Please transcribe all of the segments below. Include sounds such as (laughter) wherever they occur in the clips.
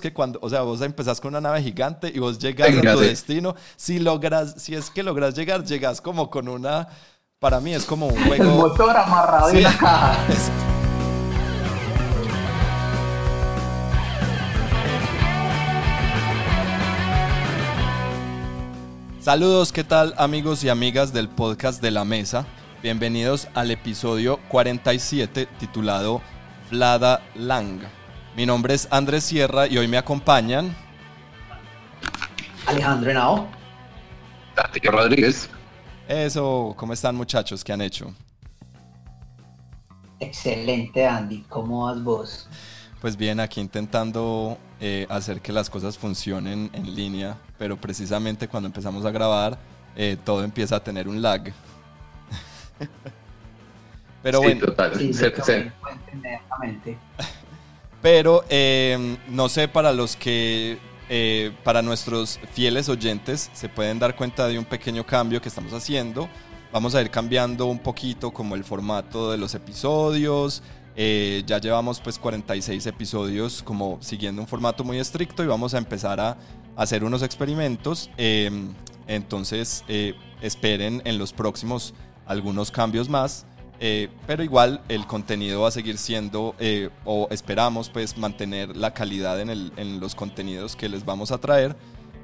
que cuando, o sea, vos empezás con una nave gigante y vos llegas a tu destino, si logras, si es que logras llegar, llegas como con una, para mí es como un juego. El motor amarrado en la caja. (laughs) Saludos, ¿qué tal amigos y amigas del podcast de la mesa? Bienvenidos al episodio 47 titulado Vlada Lang. Mi nombre es Andrés Sierra y hoy me acompañan Alejandro Henao. Tati Rodríguez. Eso, ¿cómo están muchachos? ¿Qué han hecho? Excelente, Andy. ¿Cómo vas vos? Pues bien, aquí intentando eh, hacer que las cosas funcionen en línea, pero precisamente cuando empezamos a grabar, eh, todo empieza a tener un lag. (laughs) pero bueno, total. Pero eh, no sé, para los que, eh, para nuestros fieles oyentes, se pueden dar cuenta de un pequeño cambio que estamos haciendo. Vamos a ir cambiando un poquito como el formato de los episodios. Eh, ya llevamos pues 46 episodios como siguiendo un formato muy estricto y vamos a empezar a hacer unos experimentos. entonces esperen en los próximos algunos cambios más. Eh, pero igual el contenido va a seguir siendo, eh, o esperamos pues mantener la calidad en, el, en, los contenidos que les vamos a traer.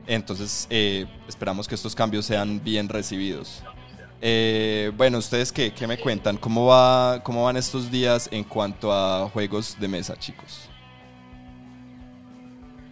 Entonces eh, esperamos que estos cambios sean bien recibidos. bueno, ¿ustedes qué, qué, me cuentan? ¿Cómo, va, ¿Cómo van estos días en cuanto a juegos de mesa, chicos?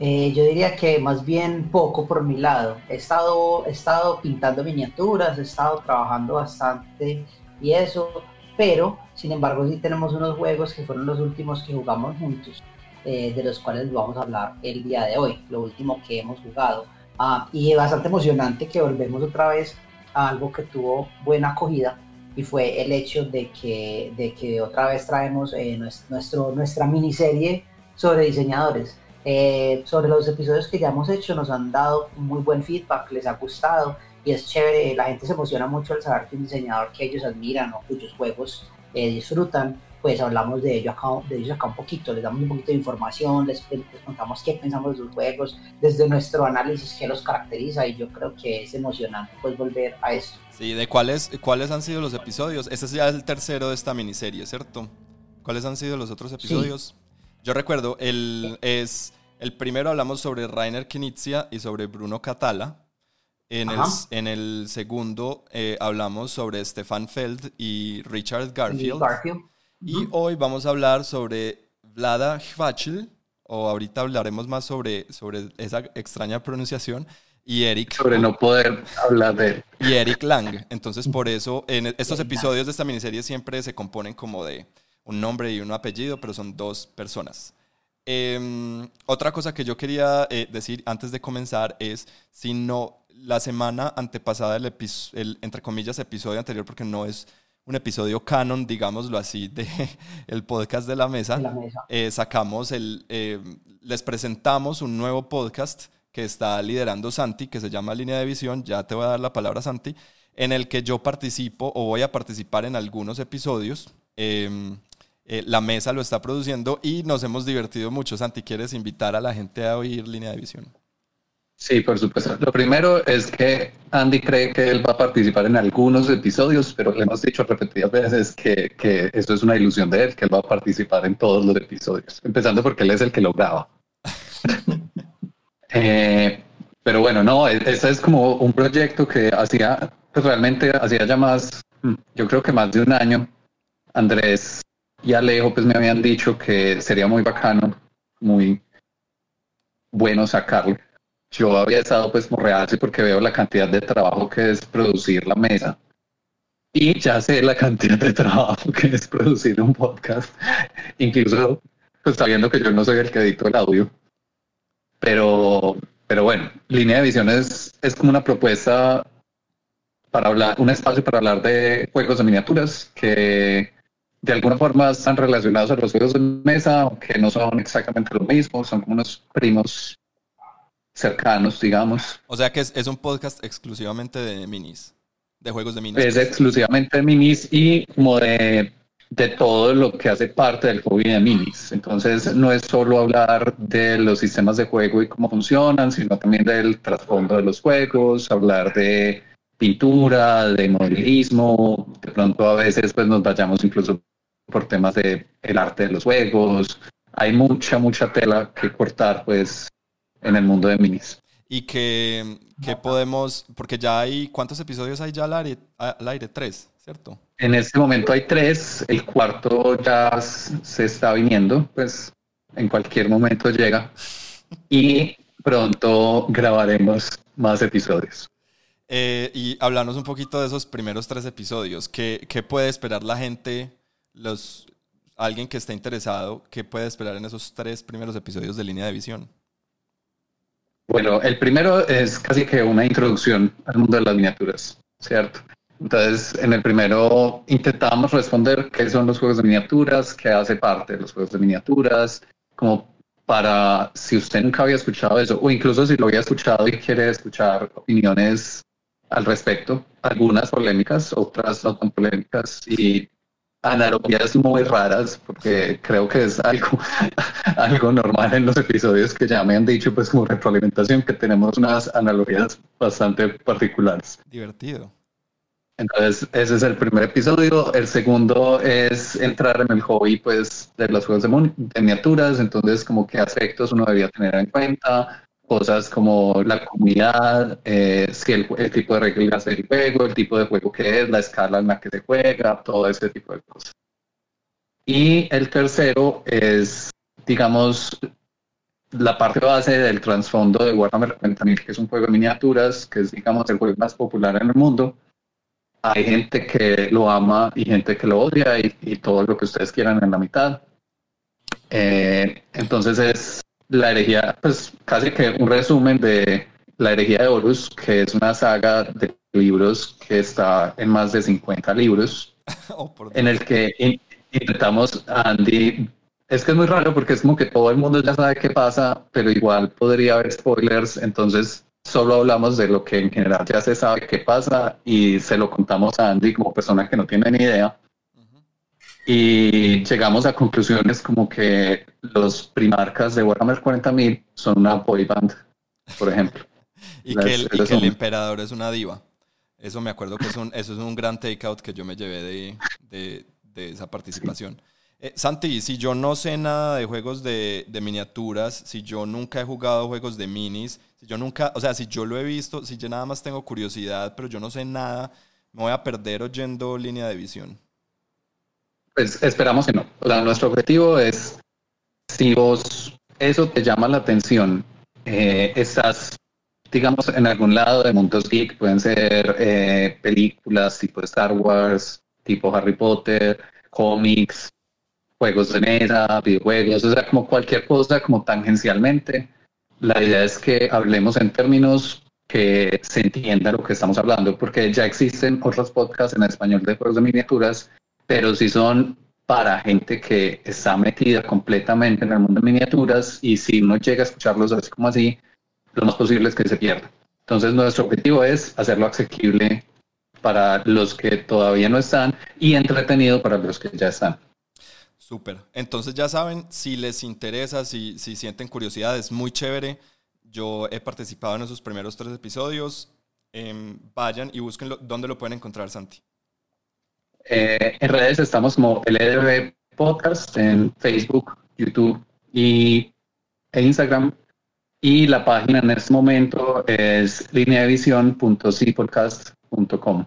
yo diría que más bien poco por mi lado. He estado, he estado pintando miniaturas, he estado trabajando bastante y eso, pero sin embargo sí tenemos unos juegos que fueron los últimos que jugamos juntos, eh, de los cuales vamos a hablar el día de hoy, lo último que hemos jugado. Ah, y es bastante emocionante que volvemos otra vez a algo que tuvo buena acogida y fue el hecho de que, de que otra vez traemos eh, nuestro, nuestra miniserie sobre diseñadores. Eh, sobre los episodios que ya hemos hecho nos han dado muy buen feedback, les ha gustado y es chévere, la gente se emociona mucho al saber que un diseñador que ellos admiran o cuyos juegos eh, disfrutan, pues hablamos de, ello acá, de ellos acá un poquito, les damos un poquito de información, les, contamos qué pensamos de sus juegos, desde nuestro análisis qué los caracteriza y yo creo que es emocionante pues volver a eso. Sí, ¿de cuáles, cuáles han sido los episodios? Este es ya el tercero de esta miniserie, ¿cierto? ¿Cuáles han sido los otros episodios? Yo recuerdo, el, es, el primero hablamos sobre Rainer Knizia y sobre Bruno Catala, en el, en el, segundo eh, hablamos sobre Stefan Feld y Richard Garfield. Y, hoy vamos a hablar sobre Vlada Hvachel, o ahorita hablaremos más sobre, sobre esa extraña pronunciación, y Eric. Sobre no poder hablar de él. Y Eric Lang. Entonces, por eso, en (laughs) estos episodios de esta miniserie siempre se componen como de un nombre y un apellido, pero son dos personas. Em, otra cosa que yo quería eh, decir antes de comenzar es, si no, la semana antepasada del el, entre comillas, episodio anterior, porque no es un episodio canon, digámoslo así, de (laughs) el podcast de la mesa, eh, sacamos el, eh, les presentamos un nuevo podcast que está liderando Santi, que se llama Línea de Visión, ya te voy a dar la palabra Santi, en el que yo participo o voy a participar en algunos episodios. Em, eh, la mesa lo está produciendo y nos hemos divertido mucho. Santi, ¿quieres invitar a la gente a oír Línea de Visión? Sí, por supuesto. Lo primero es que Andy cree que él va a participar en algunos episodios, pero le hemos dicho repetidas veces que, que esto es una ilusión de él, que él va a participar en todos los episodios, empezando porque él es el que lo graba. (laughs) Eh, pero bueno, no, e-, ese es como un proyecto que hacía, pues realmente hacía ya más, mm, yo creo que más de un año. Andrés y Alejo pues me habían dicho que sería muy bacano, muy bueno sacarlo yo había estado pues como reacio porque veo la cantidad de trabajo que es producir la mesa. Y ya sé la cantidad de trabajo que es producir un podcast. Incluso pues sabiendo que yo no soy el que edito el audio. Pero, pero bueno, línea de visión es, es como una propuesta para hablar, un espacio para hablar de juegos de miniaturas que de alguna forma están relacionados a los juegos de mesa, aunque no son exactamente lo mismo, son como unos primos cercanos, digamos. O sea que es, un podcast exclusivamente de minis, de juegos de minis. Es exclusivamente de minis y como de de todo lo que hace parte del hobby de minis. Entonces, no es solo hablar de los sistemas de juego y cómo funcionan, sino también del trasfondo de los juegos, hablar de pintura, de modelismo, de pronto a veces pues nos vayamos incluso por temas de el arte de los juegos. Hay mucha, mucha tela que cortar pues en el mundo de minis. Y que, que podemos, porque ya hay, ¿cuántos episodios hay ya al aire? Al aire? Tres, ¿cierto? En este momento hay tres, el cuarto ya se está viniendo, pues en cualquier momento llega. Y pronto grabaremos más episodios. Eh, y hablarnos un poquito de esos primeros tres episodios. ¿Qué, ¿Qué, puede esperar la gente, los, alguien que esté interesado, qué puede esperar en esos tres primeros episodios de línea de visión? Bueno, el primero es casi que una introducción al mundo de las miniaturas, ¿cierto? Entonces, en el primero intentábamos responder qué son los juegos de miniaturas, qué hace parte de los juegos de miniaturas, como para si usted nunca había escuchado eso, o incluso si lo había escuchado y quiere escuchar opiniones al respecto, algunas polémicas, otras no tan polémicas y analogías muy raras, porque creo que es algo, (laughs) algo normal en los episodios que ya me han dicho, pues como retroalimentación, que tenemos unas analogías bastante particulares. Divertido. Entonces, ese es el primer episodio. El segundo es entrar en el hobby, pues, de los juegos de, miniaturas. Entonces, como qué aspectos uno debía tener en cuenta. Cosas como la comunidad, eh, si el, tipo de reglas del juego, el tipo de juego que es, la escala en la que se juega, todo ese tipo de cosas. Y el tercero es, digamos, la parte base del trasfondo de Warhammer 40.000, que es un juego de miniaturas, que es, digamos, el juego más popular en el mundo hay gente que lo ama y gente que lo odia y, todo lo que ustedes quieran en la mitad. Eh, entonces es la herejía, pues casi que un resumen de la herejía de Horus, que es una saga de libros que está en más de 50 libros, (laughs) oh, en el que intentamos a Andy. Es que es muy raro porque es como que todo el mundo ya sabe qué pasa, pero igual podría haber spoilers, entonces solo hablamos de lo que en general ya se sabe qué pasa y se lo contamos a Andy como persona que no tiene ni idea. Y llegamos a conclusiones como que los primarcas de Warhammer 40.000 son una boy band, por ejemplo. (laughs) y que, el, emperador es una diva. Eso me acuerdo que es un, eso es un gran takeout que yo me llevé de, de, de esa participación. Eh, Santi, si yo no sé nada de juegos de, de, miniaturas, si yo nunca he jugado juegos de minis, si yo nunca, o sea, si yo lo he visto, si yo nada más tengo curiosidad, pero yo no sé nada, me voy a perder oyendo línea de visión. Pues esperamos que no. O sea, nuestro objetivo es, si vos eso te llama la atención, eh, estás, digamos, en algún lado de Mundos Geek, pueden ser eh, películas tipo Star Wars, tipo Harry Potter, cómics, juegos de mesa, videojuegos, o sea, como cualquier cosa, como tangencialmente. La idea es que hablemos en términos que se entienda lo que estamos hablando, porque ya existen otros podcasts en español de juegos de miniaturas, pero si son para gente que está metida completamente en el mundo de miniaturas y si no llega a escucharlos así como así, lo más posible es que se pierda. Entonces nuestro objetivo es hacerlo asequible para los que todavía no están y entretenido para los que ya están. Súper. Entonces ya saben, si les interesa, si, si sienten curiosidad, es muy chévere. Yo he participado en esos primeros tres episodios. Em, vayan y búsquenlo. ¿Dónde lo pueden encontrar, Santi? Eh, en redes estamos como LDB Podcast en Facebook, YouTube y e Instagram. Y la página en este momento es lineavision.cpodcast.com.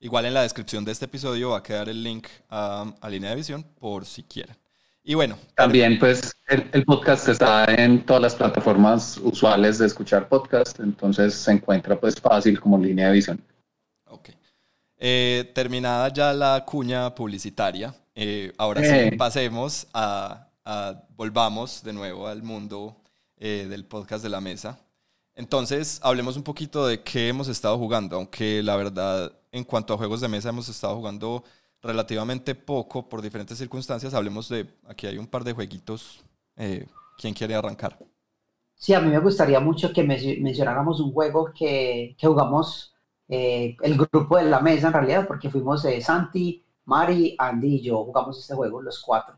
Igual en la descripción de este episodio va a quedar el link a, Línea de Visión por si quieren. Y bueno. También pues el, podcast está en todas las plataformas usuales de escuchar podcast, entonces se encuentra pues fácil como Línea de Visión. Eh, terminada ya la cuña publicitaria, eh, ahora sí eh. pasemos a, volvamos de nuevo al mundo del podcast de la mesa. Entonces, hablemos un poquito de qué hemos estado jugando, aunque la verdad en cuanto a juegos de mesa hemos estado jugando relativamente poco por diferentes circunstancias. Hablemos de, aquí hay un par de jueguitos. ¿Quién quiere arrancar? Sí, a mí me gustaría mucho que mencionáramos un juego que, que jugamos eh, el grupo de la mesa en realidad, porque fuimos eh, Santi, Mari, Andy y yo jugamos este juego, los cuatro.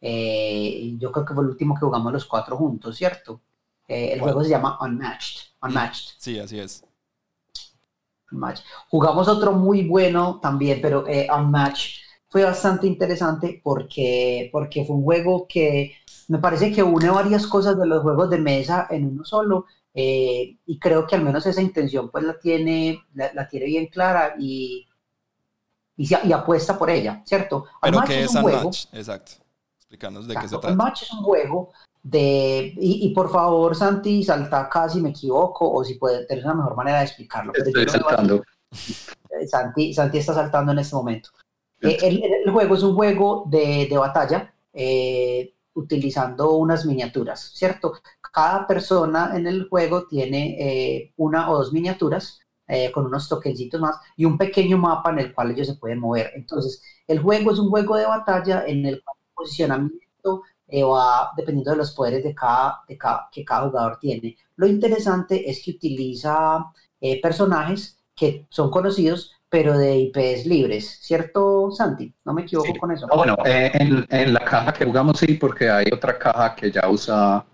Eh, yo creo que fue el último que jugamos los cuatro juntos, ¿cierto? Eh, el juego se llama Unmatched. Unmatched. Sí, así es. Unmatched. Jugamos otro muy bueno también, pero eh, Unmatched fue bastante interesante porque, porque fue un juego que me parece que une varias cosas de los juegos de mesa en uno solo. Eh, y creo que al menos esa intención pues la tiene, la, tiene bien clara y, y, apuesta por ella, ¿cierto? Pero que es, un juego, Exacto. Explícanos de qué se trata. Match es un juego de, y, por favor, Santi, salta acá si me equivoco o si puede tener una mejor manera de explicarlo. Estoy saltando. Eh, Santi, Santi está saltando en este momento. Eh, el, juego es un juego de, de batalla eh, utilizando unas miniaturas, ¿cierto? Cada persona en el juego tiene una o dos miniaturas con unos toquecitos más y un pequeño mapa en el cual ellos se pueden mover. Entonces, el juego es un juego de batalla en el cual el posicionamiento eh, va dependiendo de los poderes de cada, de cada, que cada jugador tiene. Lo interesante es que utiliza eh, personajes que son conocidos, pero de IPs libres, ¿cierto, Santi? No me equivoco con eso. bueno, eh, en, en, la caja que jugamos sí, porque hay otra caja que ya usa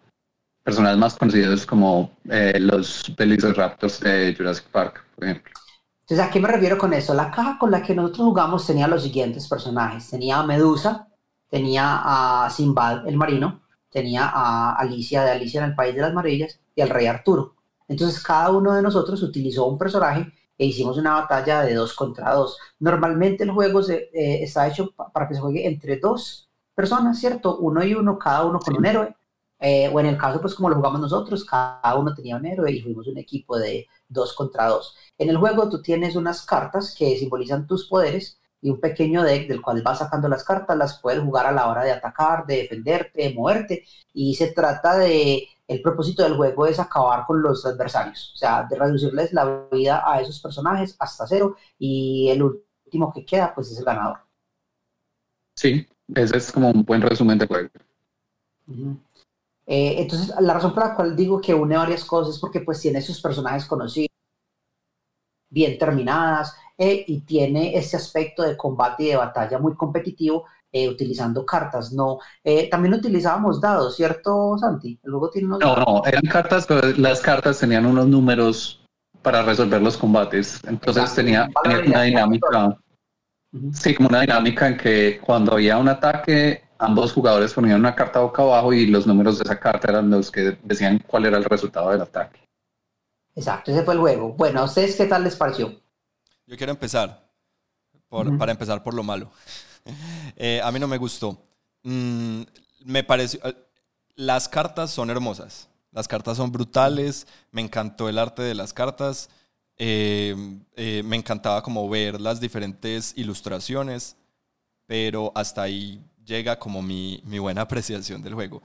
personajes más conocidos como los Velociraptors de Jurassic Park, por ejemplo. Entonces, ¿a qué me refiero con eso? La caja con la que nosotros jugamos tenía los siguientes personajes. Tenía a Medusa, tenía a Simbad el marino, tenía a Alicia de Alicia en el País de las Maravillas y al Rey Arturo. Entonces cada uno de nosotros utilizó un personaje e hicimos una batalla de dos contra dos. Normalmente el juego se, eh, está hecho para que se juegue entre dos personas, ¿cierto? Uno y uno, cada uno con un héroe. Eh, o en el caso, pues como lo jugamos nosotros, cada uno tenía un héroe y fuimos un equipo de dos contra dos. En el juego tú tienes unas cartas que simbolizan tus poderes y un pequeño deck del cual vas sacando las cartas, las puedes jugar a la hora de atacar, de defenderte, de moverte, y se trata de, el propósito del juego es acabar con los adversarios, o sea, de reducirles la vida a esos personajes hasta cero, y el último que queda, pues es el ganador. Sí, ese es como un buen resumen de juego. Eh, entonces, la razón por la cual digo que une varias cosas es porque pues tiene esos personajes conocidos, bien terminadas, eh, y tiene ese aspecto de combate y de batalla muy competitivo eh, utilizando cartas. No, eh, también utilizábamos dados, ¿cierto, Santi? Luego tiene No, no, eran cartas, pero las cartas tenían unos números para resolver los combates. Entonces tenía, una dinámica. Sí, como una dinámica en que cuando había un ataque, ambos jugadores ponían una carta boca abajo y los números de esa carta eran los que decían cuál era el resultado del ataque. Exacto, ese fue el juego. Bueno, ¿a ustedes qué tal les pareció? Yo quiero empezar, para empezar por lo malo. (laughs) Eh, a mí no me gustó. Mm, me pareció... Eh, las cartas son hermosas. Las cartas son brutales. Me encantó el arte de las cartas. Eh, me encantaba como ver las diferentes ilustraciones. Pero hasta ahí llega como mi, mi buena apreciación del juego.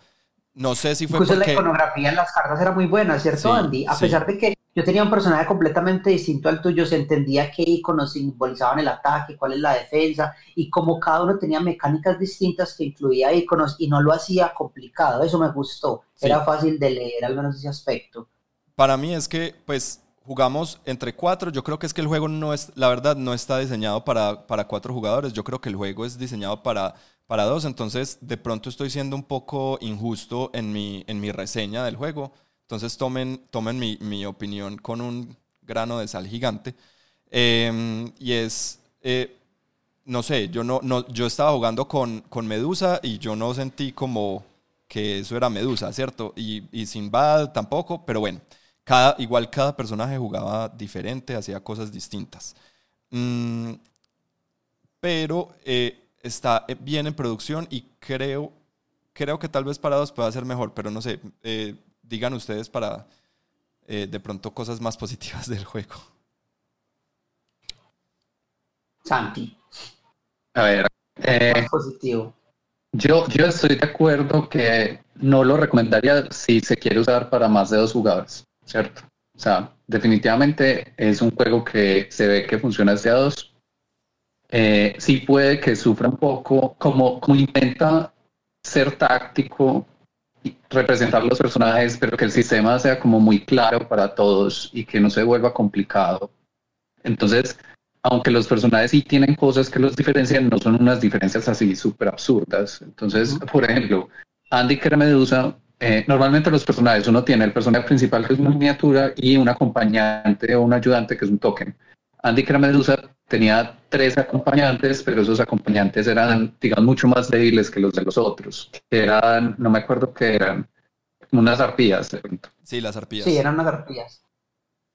No sé si fue Incluso la iconografía en las cartas era muy buena, ¿cierto, Andy? A pesar de que yo tenía un personaje completamente distinto al tuyo, se entendía qué iconos simbolizaban el ataque, cuál es la defensa, y como cada uno tenía mecánicas distintas que incluía iconos y no lo hacía complicado, eso me gustó, era fácil de leer al menos ese aspecto. Para mí es que, pues, jugamos entre cuatro, yo creo que es que el juego no es, la verdad, no está diseñado para, para cuatro jugadores, yo creo que el juego es diseñado para para dos, entonces de pronto estoy siendo un poco injusto en mi, en mi reseña del juego. Entonces tomen, tomen mi, mi opinión con un grano de sal gigante. Em, y es, eh, no sé, yo, no, no, yo estaba jugando con, con Medusa y yo no sentí como que eso era Medusa, ¿cierto? Y, y Sinbad tampoco, pero bueno, cada, igual cada personaje jugaba diferente, hacía cosas distintas. Mm, pero eh, está eh, bien en producción y creo, creo que tal vez para dos pueda ser mejor, pero no sé, eh, digan ustedes para eh, de pronto cosas más (laughs) positivas del juego. Santi. A ver. positivo. Yo, yo estoy de acuerdo que no lo recomendaría si se quiere usar para más de dos jugadores, ¿cierto? O sea, definitivamente es un juego que se ve que funciona hacia dos, eh, sí puede que sufra un poco, como, como intenta ser táctico, y representar los personajes, pero que el sistema sea como muy claro para todos y que no se vuelva complicado. Entonces, aunque los personajes sí tienen cosas que los diferencian, no son unas diferencias así súper absurdas. Entonces, por ejemplo, Andy que era Medusa, eh, normalmente los personajes, uno tiene el personaje principal que es una miniatura y un acompañante o un ayudante que es un token. Andy que era Medusa tenía tres acompañantes, pero esos acompañantes eran, digamos, mucho más débiles que los de los otros. Eran, no me acuerdo qué eran, unas arpías. Sí, las arpías. Sí, eran unas arpías.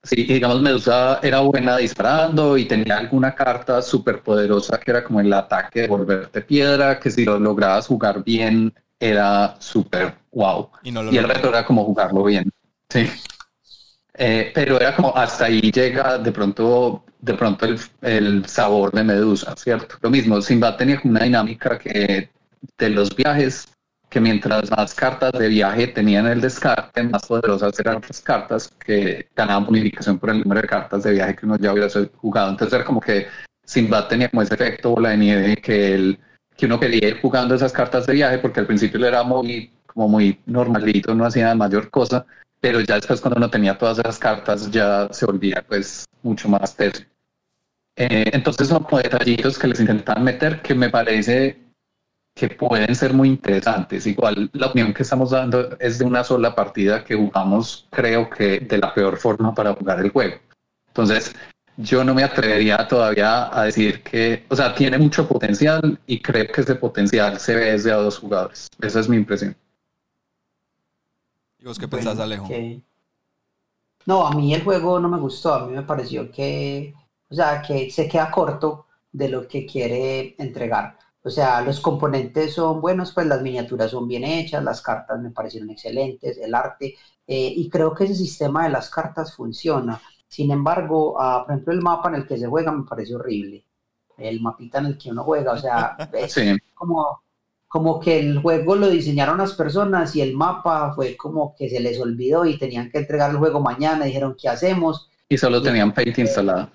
Sí, digamos, Medusa era buena disparando y tenía alguna carta súper poderosa que era como el ataque de volverte piedra, que si lo lograbas jugar bien era súper wow. Y, el reto era como jugarlo bien. Sí. Eh, pero era como hasta ahí llega de pronto, de pronto el, el, sabor de Medusa, ¿cierto? Lo mismo, Simba tenía como una dinámica que de los viajes que mientras más cartas de viaje tenían el descarte, más poderosas eran las cartas que ganaban bonificación por el número de cartas de viaje que uno ya hubiera jugado. Entonces era como que Sinbad tenía como ese efecto bola de nieve que, el, que uno quería ir jugando esas cartas de viaje porque al principio era muy, como muy normalito, no hacía mayor cosa, pero ya después cuando uno tenía todas esas cartas ya se volvía pues mucho más teso. Eh, entonces son como detallitos que les intentan meter que me parece que pueden ser muy interesantes. Igual la opinión que estamos dando es de una sola partida que jugamos, creo que de la peor forma para jugar el juego. Entonces, yo no me atrevería todavía a decir que, o sea, tiene mucho potencial y creo que ese potencial se ve desde a dos jugadores. Esa es mi impresión. ¿Y vos qué pensás, Alejo? No, a mí el juego no me gustó, a mí me pareció que, o sea, que se queda corto de lo que quiere entregar. O sea, los componentes son buenos, pues las miniaturas son bien hechas, las cartas me parecieron excelentes, el arte, eh, y creo que ese sistema de las cartas funciona. Sin embargo, ah, por ejemplo, el mapa en el que se juega me parece horrible. El mapita en el que uno juega, o sea, (laughs) es como, como que el juego lo diseñaron las personas y el mapa fue como que se les olvidó y tenían que entregar el juego mañana, dijeron, ¿qué hacemos? Y solo tenían Paint instalado.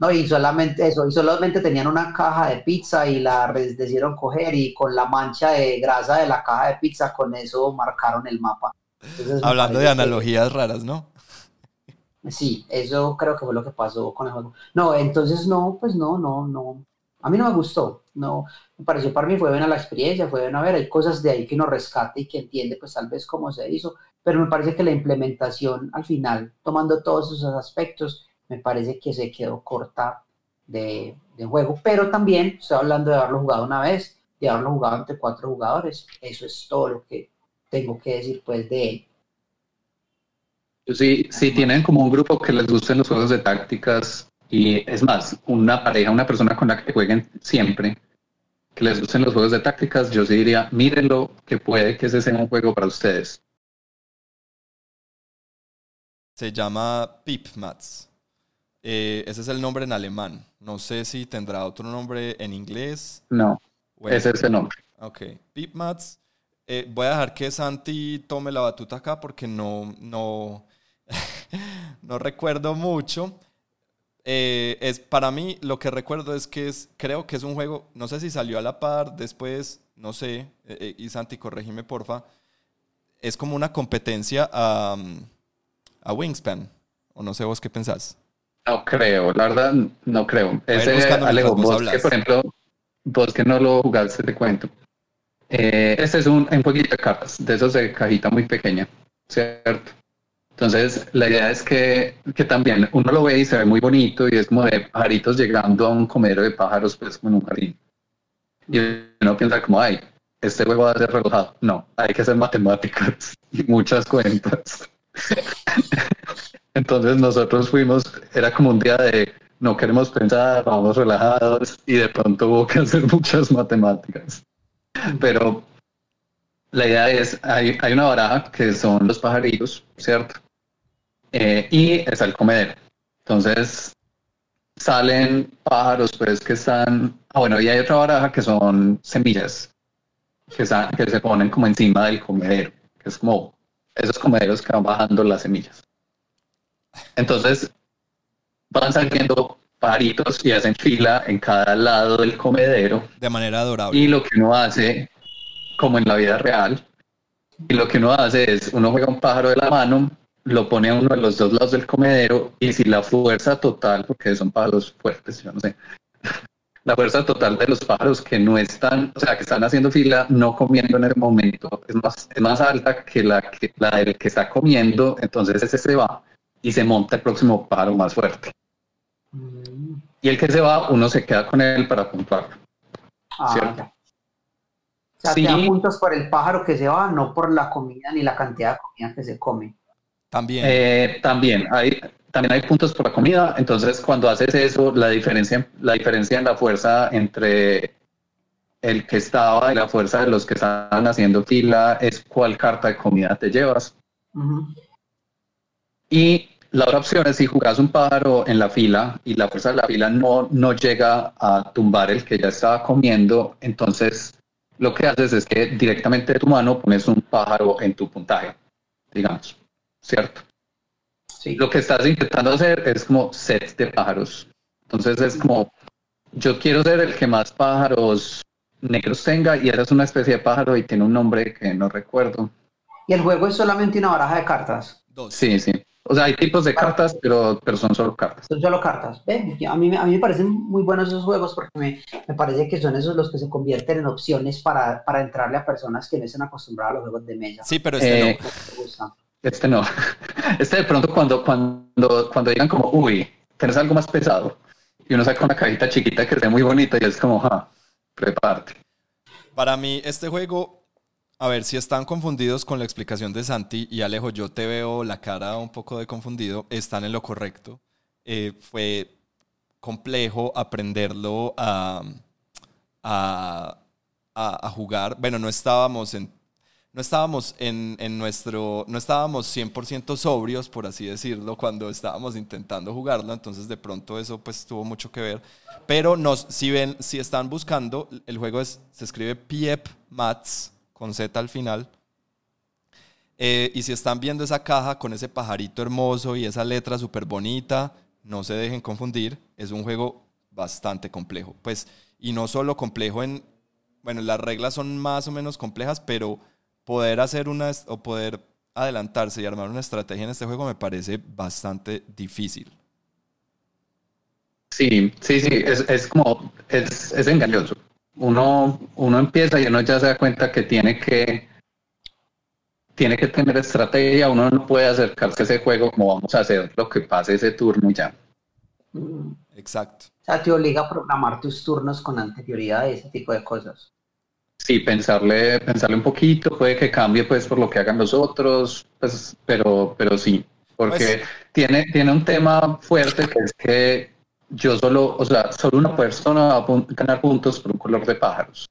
No, y solamente eso, y solamente tenían una caja de pizza y la decidieron coger y con la mancha de grasa de la caja de pizza, con eso marcaron el mapa. Hablando de analogías raras, ¿no? Sí, eso creo que fue lo que pasó con el juego. No, entonces no, pues no, no, no. A mí no me gustó, no, me pareció para mí fue buena la experiencia, fue buena ver, hay cosas de ahí que uno rescate y que entiende pues tal vez cómo se hizo, pero me parece que la implementación al final, tomando todos esos aspectos, me parece que se quedó corta de, juego, pero también estoy hablando de haberlo jugado una vez, de haberlo jugado entre cuatro jugadores, eso es todo lo que tengo que decir pues de él. Sí, si tienen como un grupo que les gusten los juegos de tácticas y es más, una pareja, una persona con la que jueguen siempre, que les gusten los juegos de tácticas, yo sí diría, mírenlo, que puede que ese sea un juego para ustedes. Se llama Pipmats. Eh, ese es el nombre en alemán. No sé si tendrá otro nombre en inglés. No, ese es el nombre. Ok, Pipmats. Eh, voy a dejar que Santi tome la batuta acá porque no, no, (laughs) no recuerdo mucho. Eh, es, para mí lo que recuerdo es que es, creo que es un juego, no sé si salió a la par, después, no sé, y Santi, corregime porfa, es como una competencia a, a Wingspan, o no sé vos qué pensás. No creo, la verdad no creo. Ese Alejo, vos, que por ejemplo, vos que no lo jugaste, te cuento. Eh, este es un, un jueguito de cartas, de esos de cajita muy pequeña, ¿cierto? Entonces, la idea es que, que, también uno lo ve y se ve muy bonito y es como de pajaritos llegando a un comedero de pájaros, pues como en un jardín. Y uno piensa como, ay, este juego va a ser relojado. No, hay que hacer matemáticas (laughs) y muchas cuentas. (laughs) Entonces nosotros fuimos, era como un día de no queremos pensar, vamos relajados y de pronto hubo que hacer (laughs) muchas matemáticas. Pero la idea es, hay, hay una baraja que son los pajaritos, ¿cierto? Eh, y está el comedero. Entonces salen pájaros pues que están, ah bueno, y hay otra baraja que son semillas que, están, que se ponen como encima del comedero, que es como esos comederos que van bajando las semillas. Entonces van saliendo paritos y hacen fila en cada lado del comedero. De manera adorable. Y lo que uno hace, como en la vida real, y lo que uno hace es, uno juega un pájaro de la mano, lo pone a uno de los dos lados del comedero y si la fuerza total, porque son pájaros fuertes, yo no sé, (laughs) la fuerza total de los pájaros que no están, o sea, que están haciendo fila, no comiendo en el momento, es más, es más alta que la, que la del que está comiendo, entonces ese se va y se monta el próximo pájaro más fuerte. Mm. Y el que se va, uno se queda con él para puntuarlo. Ah, ¿cierto? O sea, te da puntos por el pájaro que se va, no por la comida ni la cantidad de comida que se come. También. Eh, también hay, también hay puntos por la comida. Entonces, cuando haces eso, la diferencia, la diferencia en la fuerza entre el que estaba y la fuerza de los que estaban haciendo fila es cuál carta de comida te llevas. Y la otra opción es si jugas un pájaro en la fila y la fuerza de la fila no, no llega a tumbar el que ya estaba comiendo, entonces lo que haces es que directamente de tu mano pones un pájaro en tu puntaje, digamos, ¿cierto? Sí. Lo que estás intentando hacer es como sets de pájaros. Entonces es como, yo quiero ser el que más pájaros negros tenga y eres una especie de pájaro y tiene un nombre que no recuerdo. ¿Y el juego es solamente una baraja de cartas? Dos. Sí, sí. O sea, hay tipos de cartas, pero, pero son solo cartas. Son solo cartas. A, mí, a mí me parecen muy buenos esos juegos porque me, me, parece que son esos los que se convierten en opciones para, para entrarle a personas que no están acostumbradas a los juegos de mesa. Sí, pero este eh, no. Este no. (laughs) Este de pronto cuando, cuando, cuando digan como, uy, tenés algo más pesado, y uno saca una cajita chiquita que sea muy bonita y es como, ja, prepárate. Para mí, este juego a ver, si están confundidos con la explicación de Santi y Alejo, yo te veo la cara un poco de confundido, están en lo correcto. Eh, fue complejo aprenderlo a, a, jugar. Bueno, no estábamos en, no estábamos en, nuestro, no estábamos 100% sobrios, por así decirlo, cuando estábamos intentando jugarlo, entonces de pronto eso pues tuvo mucho que ver. Pero nos, si ven, si están buscando, el juego es, se escribe Piep Mats con Z al final. Eh, y si están viendo esa caja con ese pajarito hermoso y esa letra súper bonita, no se dejen confundir, es un juego bastante complejo. Pues, y no solo complejo en, bueno, las reglas son más o menos complejas, pero poder hacer una, o poder adelantarse y armar una estrategia en este juego me parece bastante difícil. Sí, sí, sí, es, es como, es, es engañoso uno, uno empieza y uno ya se da cuenta que tiene que tiene que tener estrategia, uno no puede acercarse a ese juego como vamos a hacer lo que pase ese turno ya. Exacto. O sea, te obliga a programar tus turnos con anterioridad y ese tipo de cosas. Sí, pensarle, pensarle un poquito, puede que cambie pues por lo que hagan los otros, pues, pero, pero sí, porque pues tiene, tiene un tema fuerte que es que yo solo, o sea, solo una persona va a ganar puntos por un color de pájaros.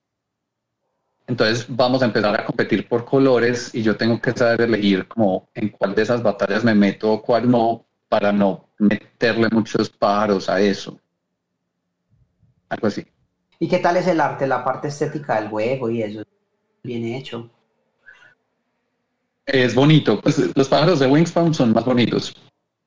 Entonces vamos a empezar a competir por colores y yo tengo que saber elegir como en cuál de esas batallas me meto o cuál no, para no meterle muchos pájaros a eso. Algo así. ¿Y qué tal es el arte, la parte estética del juego y eso? Bien hecho. Es bonito. Pues los pájaros de Wingspan son más bonitos.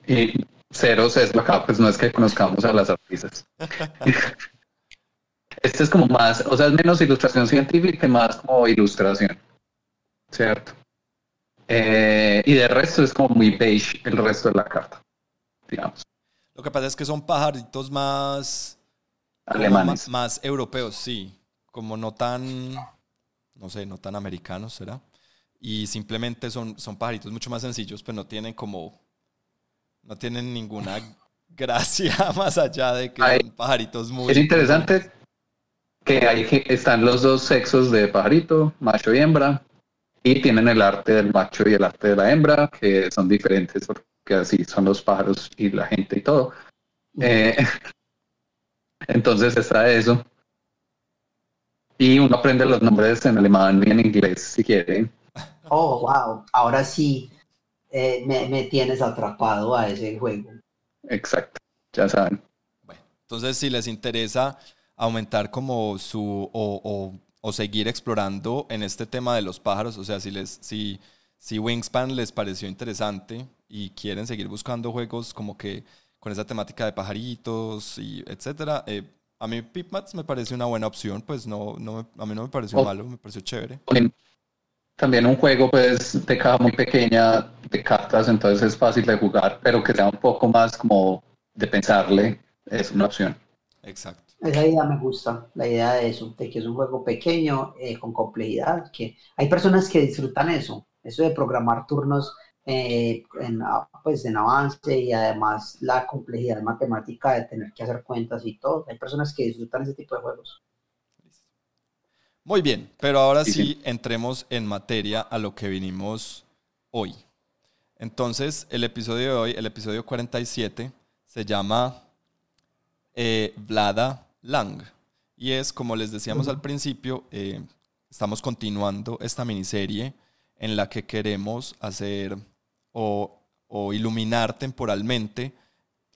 Y Ceros es acá, pues no es que conozcamos a las artistas. (laughs) este es como más, o sea, es menos ilustración científica y más como ilustración, ¿cierto? Eh, y de resto es como muy beige el resto de la carta, digamos. Lo que pasa es que son pajaritos más... Alemanes. Más, europeos, sí. Como no tan, no sé, no tan americanos, ¿será? Y simplemente son, son pajaritos mucho más sencillos, pero no tienen como no tienen ninguna (laughs) gracia (laughs) más allá de que son pajaritos muy... Es interesante que ahí están los dos sexos de pajarito, macho y hembra, y tienen el arte del macho y el arte de la hembra, que son diferentes porque así son los pájaros y la gente y todo. Eh, entonces está eso. Y uno aprende los nombres en alemán y en inglés si quiere. Oh, wow. Ahora sí, eh, me, tienes atrapado a ese juego. Exacto, ya saben. Bueno, entonces si les interesa aumentar como su o, o, seguir explorando en este tema de los pájaros, o sea, si les si, si Wingspan les pareció interesante y quieren seguir buscando juegos como que con esa temática de pajaritos y etcétera, eh, a mí Pipmats me parece una buena opción, pues no, no a mí no me pareció malo, me pareció chévere también un juego pues de caja muy pequeña de cartas, entonces es fácil de jugar, pero que sea un poco más como de pensarle, es una opción. Exacto. Esa idea me gusta, la idea de eso, de que es un juego pequeño, eh, con complejidad, que hay personas que disfrutan eso, eso de programar turnos eh, en, pues, en avance y además la complejidad matemática de tener que hacer cuentas y todo. Hay personas que disfrutan ese tipo de juegos. Muy bien, pero ahora sí, entremos en materia a lo que vinimos hoy. Entonces, el episodio de hoy, el episodio 47, se llama eh, Vlada Lang. Y es, como les decíamos al principio, eh, estamos continuando esta miniserie en la que queremos hacer o, iluminar temporalmente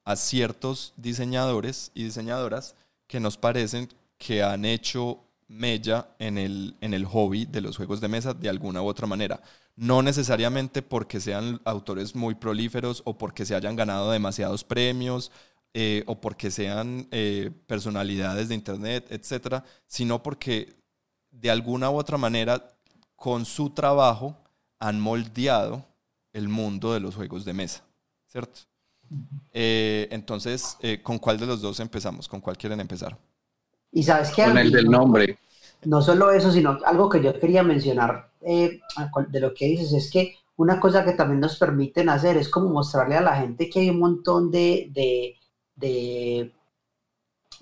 a ciertos diseñadores y diseñadoras que nos parecen que han hecho mella en el, en el hobby de los juegos de mesa de alguna u otra manera. No necesariamente porque sean autores muy prolíferos o porque se hayan ganado demasiados premios eh, o porque sean eh, personalidades de Internet, etcétera, sino porque de alguna u otra manera con su trabajo han moldeado el mundo de los juegos de mesa, ¿cierto? Eh, entonces, ¿con cuál de los dos empezamos? ¿Con cuál quieren empezar? Y sabes que... Con el del nombre. No solo eso, sino algo que yo quería mencionar eh, de lo que dices es que una cosa que también nos permiten hacer es como mostrarle a la gente que hay un montón de, de, de,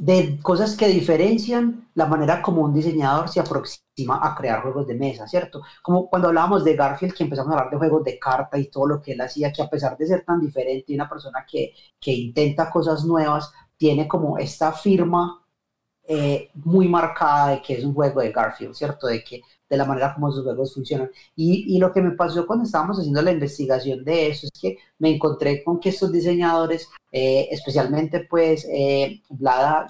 de cosas que diferencian la manera como un diseñador se aproxima a crear juegos de mesa, ¿cierto? Como cuando hablábamos de Garfield, que empezamos a hablar de juegos de carta y todo lo que él hacía, que a pesar de ser tan diferente y una persona que, que intenta cosas nuevas, tiene como esta firma eh, muy marcada de que es un juego de Garfield, ¿cierto? De que de la manera como sus juegos funcionan. Y, y, lo que me pasó cuando estábamos haciendo la investigación de eso es que me encontré con que estos diseñadores, eh, especialmente pues eh, Vlada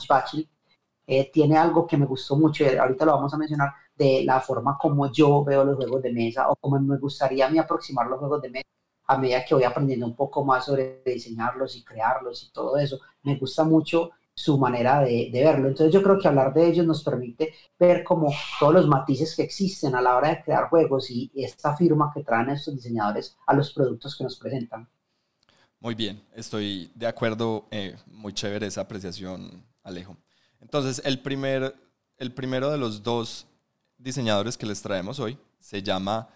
eh, tiene algo que me gustó mucho, y ahorita lo vamos a mencionar, de la forma como yo veo los juegos de mesa o como me gustaría a mí aproximar los juegos de mesa a medida que voy aprendiendo un poco más sobre diseñarlos y crearlos y todo eso. Me gusta mucho su manera de, verlo. Entonces yo creo que hablar de ellos nos permite ver como todos los matices que existen a la hora de crear juegos y esta firma que traen estos diseñadores a los productos que nos presentan. Muy bien, estoy de acuerdo, eh, muy chévere esa apreciación, Alejo. Entonces, el, primer, el primero de los dos diseñadores que les traemos hoy se llama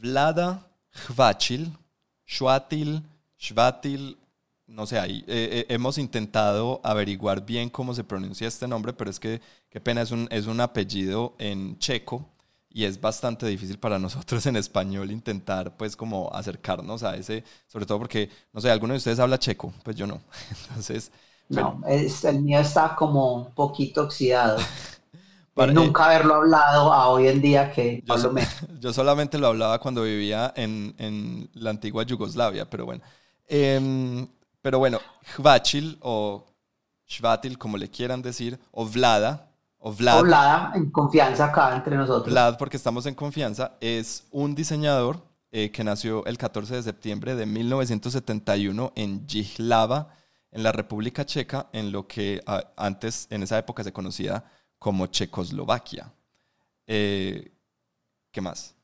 Vlada Hvachil, Schwatil, Schwatil, no sé, ahí eh, eh, hemos intentado averiguar bien cómo se pronuncia este nombre, pero es que qué pena, es un, es un apellido en checo y es bastante difícil para (laughs) nosotros en español intentar pues como acercarnos a ese, sobre todo porque, no sé, alguno de ustedes habla checo, pues yo no. (laughs) Entonces... No, es, el mío está como un poquito oxidado. (laughs) Para, nunca haberlo hablado a hoy en día que yo, yo solamente lo hablaba cuando vivía en, en la antigua Yugoslavia, pero bueno. Eh, pero bueno, Hvachil o Shvatil, como le quieran decir, o Vlada, o Vlad. O Vlada, en confianza acá entre nosotros. Vlad, porque estamos en confianza, es un diseñador eh, que nació el 14 de septiembre de 1971 en Jihlava, en la República Checa, en lo que antes, en esa época, se conocía como Checoslovaquia. Eh, ¿Qué más?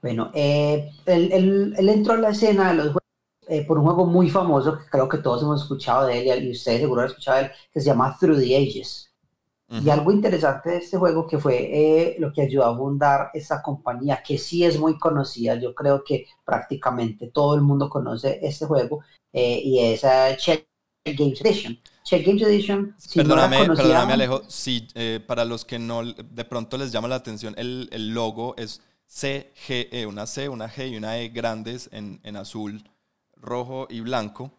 Bueno, eh, él, él, entró en la escena de los eh, por un juego muy famoso que creo que todos hemos escuchado de él y ustedes seguro han escuchado de él, que se llama Through the Ages. Y algo interesante de este juego que fue eh, lo que ayudó a fundar esta compañía, que sí es muy conocida, yo creo que prácticamente todo el mundo conoce este juego, eh, y es Check Games Edition. Check Games Edition, si perdóname, no perdóname Alejo, si para los que no de pronto les llama la atención, el, el logo es CGE, una C, una G y una E grandes en, en azul rojo y blanco.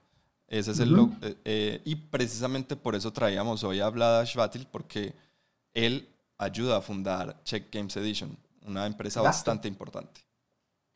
Ese es el eh, eh, y precisamente por eso traíamos hoy a Vlada Schvatil, porque él ayuda a fundar Check Games Edition, una empresa bastante importante.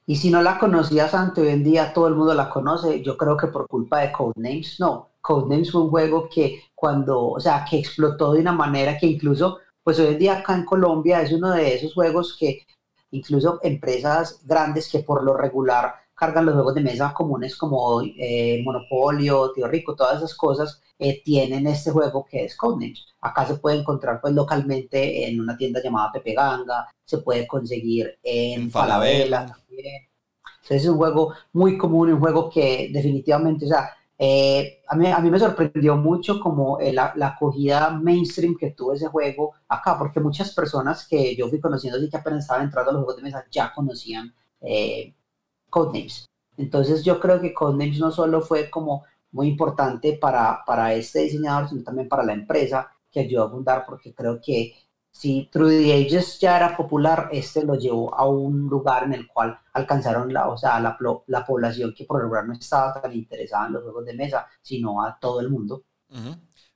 Y si no la conocías antes, hoy en día todo el mundo la conoce, yo creo que por culpa de Codenames, no. Codenames fue un juego que cuando, o sea, que explotó de una manera que incluso, pues hoy en día acá en Colombia es uno de esos juegos que incluso empresas grandes que por lo regular cargan los juegos de mesa comunes como eh, Monopolio, Tío Rico, todas esas cosas, eh, tienen este juego que es Codenames. Acá se puede encontrar pues localmente en una tienda llamada Pepe Ganga, se puede conseguir en, Falabella también. Entonces es un juego muy común, un juego que definitivamente, o sea, eh, a, mí, a mí me sorprendió mucho como la, la, acogida mainstream que tuvo ese juego acá, porque muchas personas que yo fui conociendo y que apenas estaban entrando a los juegos de mesa ya conocían eh, Codenames. Entonces yo creo que Codenames no solo fue como muy importante para, para este diseñador, sino también para la empresa que ayudó a fundar, porque creo que si Through the Ages ya era popular, este lo llevó a un lugar en el cual alcanzaron la, o sea, la, la población que por lo no estaba tan interesada en los juegos de mesa, sino a todo el mundo.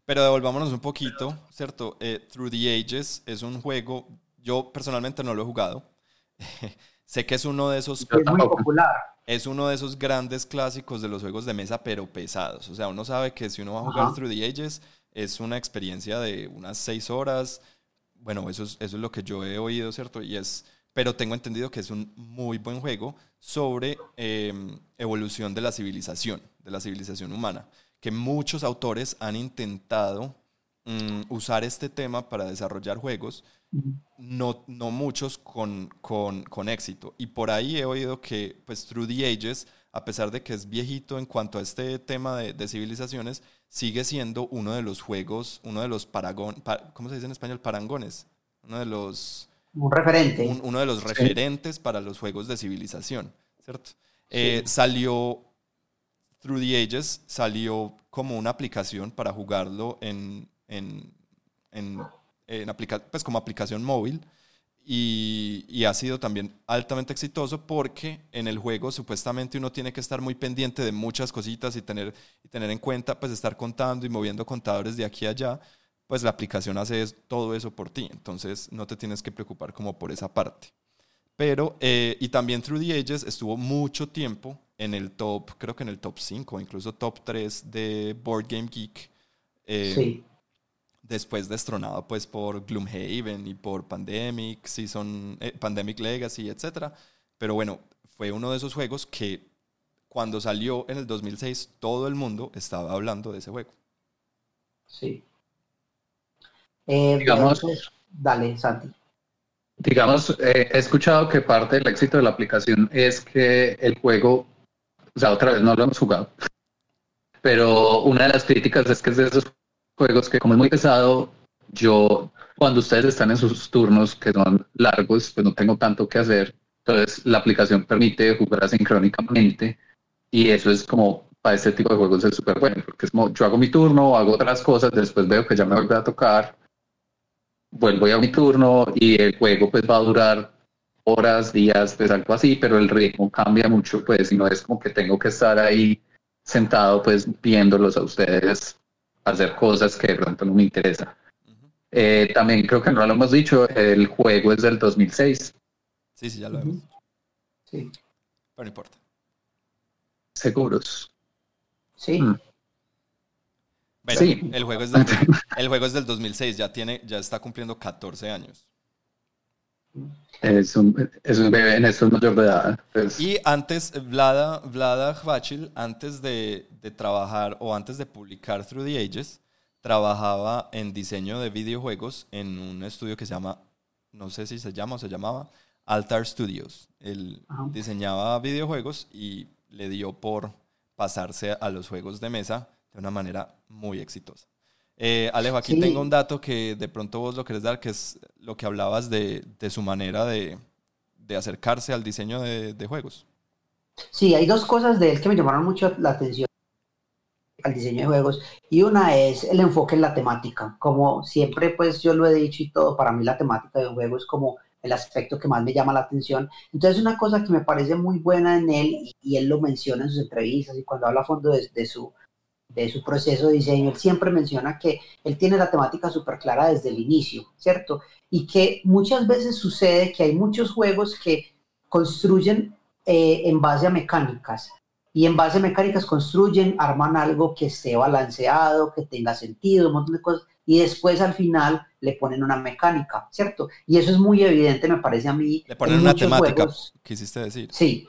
Pero devolvámonos un poquito, ¿cierto? Eh, Through the Ages es un juego, yo personalmente no lo he jugado. (laughs) sé que es uno de esos... Es muy popular. Es uno de esos grandes clásicos de los juegos de mesa, pero pesados. O sea, uno sabe que si uno va a jugar Through the Ages, es una experiencia de unas seis horas, bueno, eso es, eso es lo que yo he oído, ¿cierto? Y es, pero tengo entendido que es un muy buen juego sobre em, evolución de la civilización, de la civilización humana, que muchos autores han intentado mm, usar este tema para desarrollar juegos, no, no muchos con, con, con, éxito. Y por ahí he oído que, pues, Through the Ages, a pesar de que es viejito en cuanto a este tema de, de civilizaciones, sigue siendo uno de los juegos, uno de los paragón, ¿cómo se dice en español? Parangones. Uno de los... Un referente. uno de los referentes para los juegos de civilización, ¿cierto? Eh, salió, Through the Ages, salió como una aplicación para jugarlo en, en, en, en pues como aplicación móvil y, ha sido también altamente exitoso porque en el juego supuestamente uno tiene que estar muy pendiente de muchas cositas y tener, y tener en cuenta, pues estar contando y moviendo contadores de aquí a allá, pues la aplicación hace todo eso por ti, entonces no te tienes que preocupar como por esa parte. Pero, eh, y también Through the Ages estuvo mucho tiempo en el top, creo que en el top 5, incluso top 3 de Board Game Geek. Eh, sí después destronado pues por Gloomhaven y por Pandemic, Season, eh, Pandemic Legacy, etc. Pero bueno, fue uno de esos juegos que cuando salió en el 2006 todo el mundo estaba hablando de ese juego. Sí. Eh, digamos, dale, Santi. Digamos, eh, he escuchado que parte del éxito de la aplicación es que el juego, o sea, otra vez no lo hemos jugado, pero una de las críticas es que es de esos juegos que como es muy pesado, yo cuando ustedes están en sus turnos que son largos, pues no tengo tanto que hacer. Entonces la aplicación permite jugar asincrónicamente y eso es como para este tipo de juegos es súper bueno, porque es como yo hago mi turno, hago otras cosas, después veo que ya me vuelve a tocar, vuelvo a mi turno y el juego pues va a durar horas, días, pues algo así, pero el ritmo cambia mucho, pues y no es como que tengo que estar ahí sentado pues viéndolos a ustedes hacer cosas que de pronto no me interesa. Eh, también creo que no lo hemos dicho, el juego es del 2006. Sí, sí, ya lo hemos. Sí. Pero no importa. Seguros. Sí. Mm. sí. El, juego es del, (laughs) el juego es del 2006, ya, tiene, ya está cumpliendo 14 años. Es un, es un bebé en eso mayor de edad. Pues. Y antes, Vlada, Vlada Hvachil, antes de, de, trabajar o antes de publicar Through the Ages, trabajaba en diseño de videojuegos en un estudio que se llama, no sé si se llama o se llamaba, Altar Studios. Él diseñaba videojuegos y le dio por pasarse a los juegos de mesa de una manera muy exitosa. Eh, Alejo, aquí tengo un dato que de pronto vos lo querés dar, que es lo que hablabas de, de su manera de, de, acercarse al diseño de, de, juegos. Sí, hay dos cosas de él que me llamaron mucho la atención al diseño de juegos y una es el enfoque en la temática. Como siempre, pues yo lo he dicho y todo, para mí la temática de un juego es como el aspecto que más me llama la atención. Entonces, una cosa que me parece muy buena en él, y, y él lo menciona en sus entrevistas y cuando habla a fondo de, de su, de su proceso de diseño, él siempre menciona que él tiene la temática súper clara desde el inicio, ¿cierto? Y que muchas veces sucede que hay muchos juegos que construyen eh, en base a mecánicas y en base a mecánicas construyen, arman algo que esté balanceado, que tenga sentido, un montón de cosas, y después al final le ponen una mecánica, ¿cierto? Y eso es muy evidente, me parece a mí. Le ponen una temática, quisiste decir. Sí,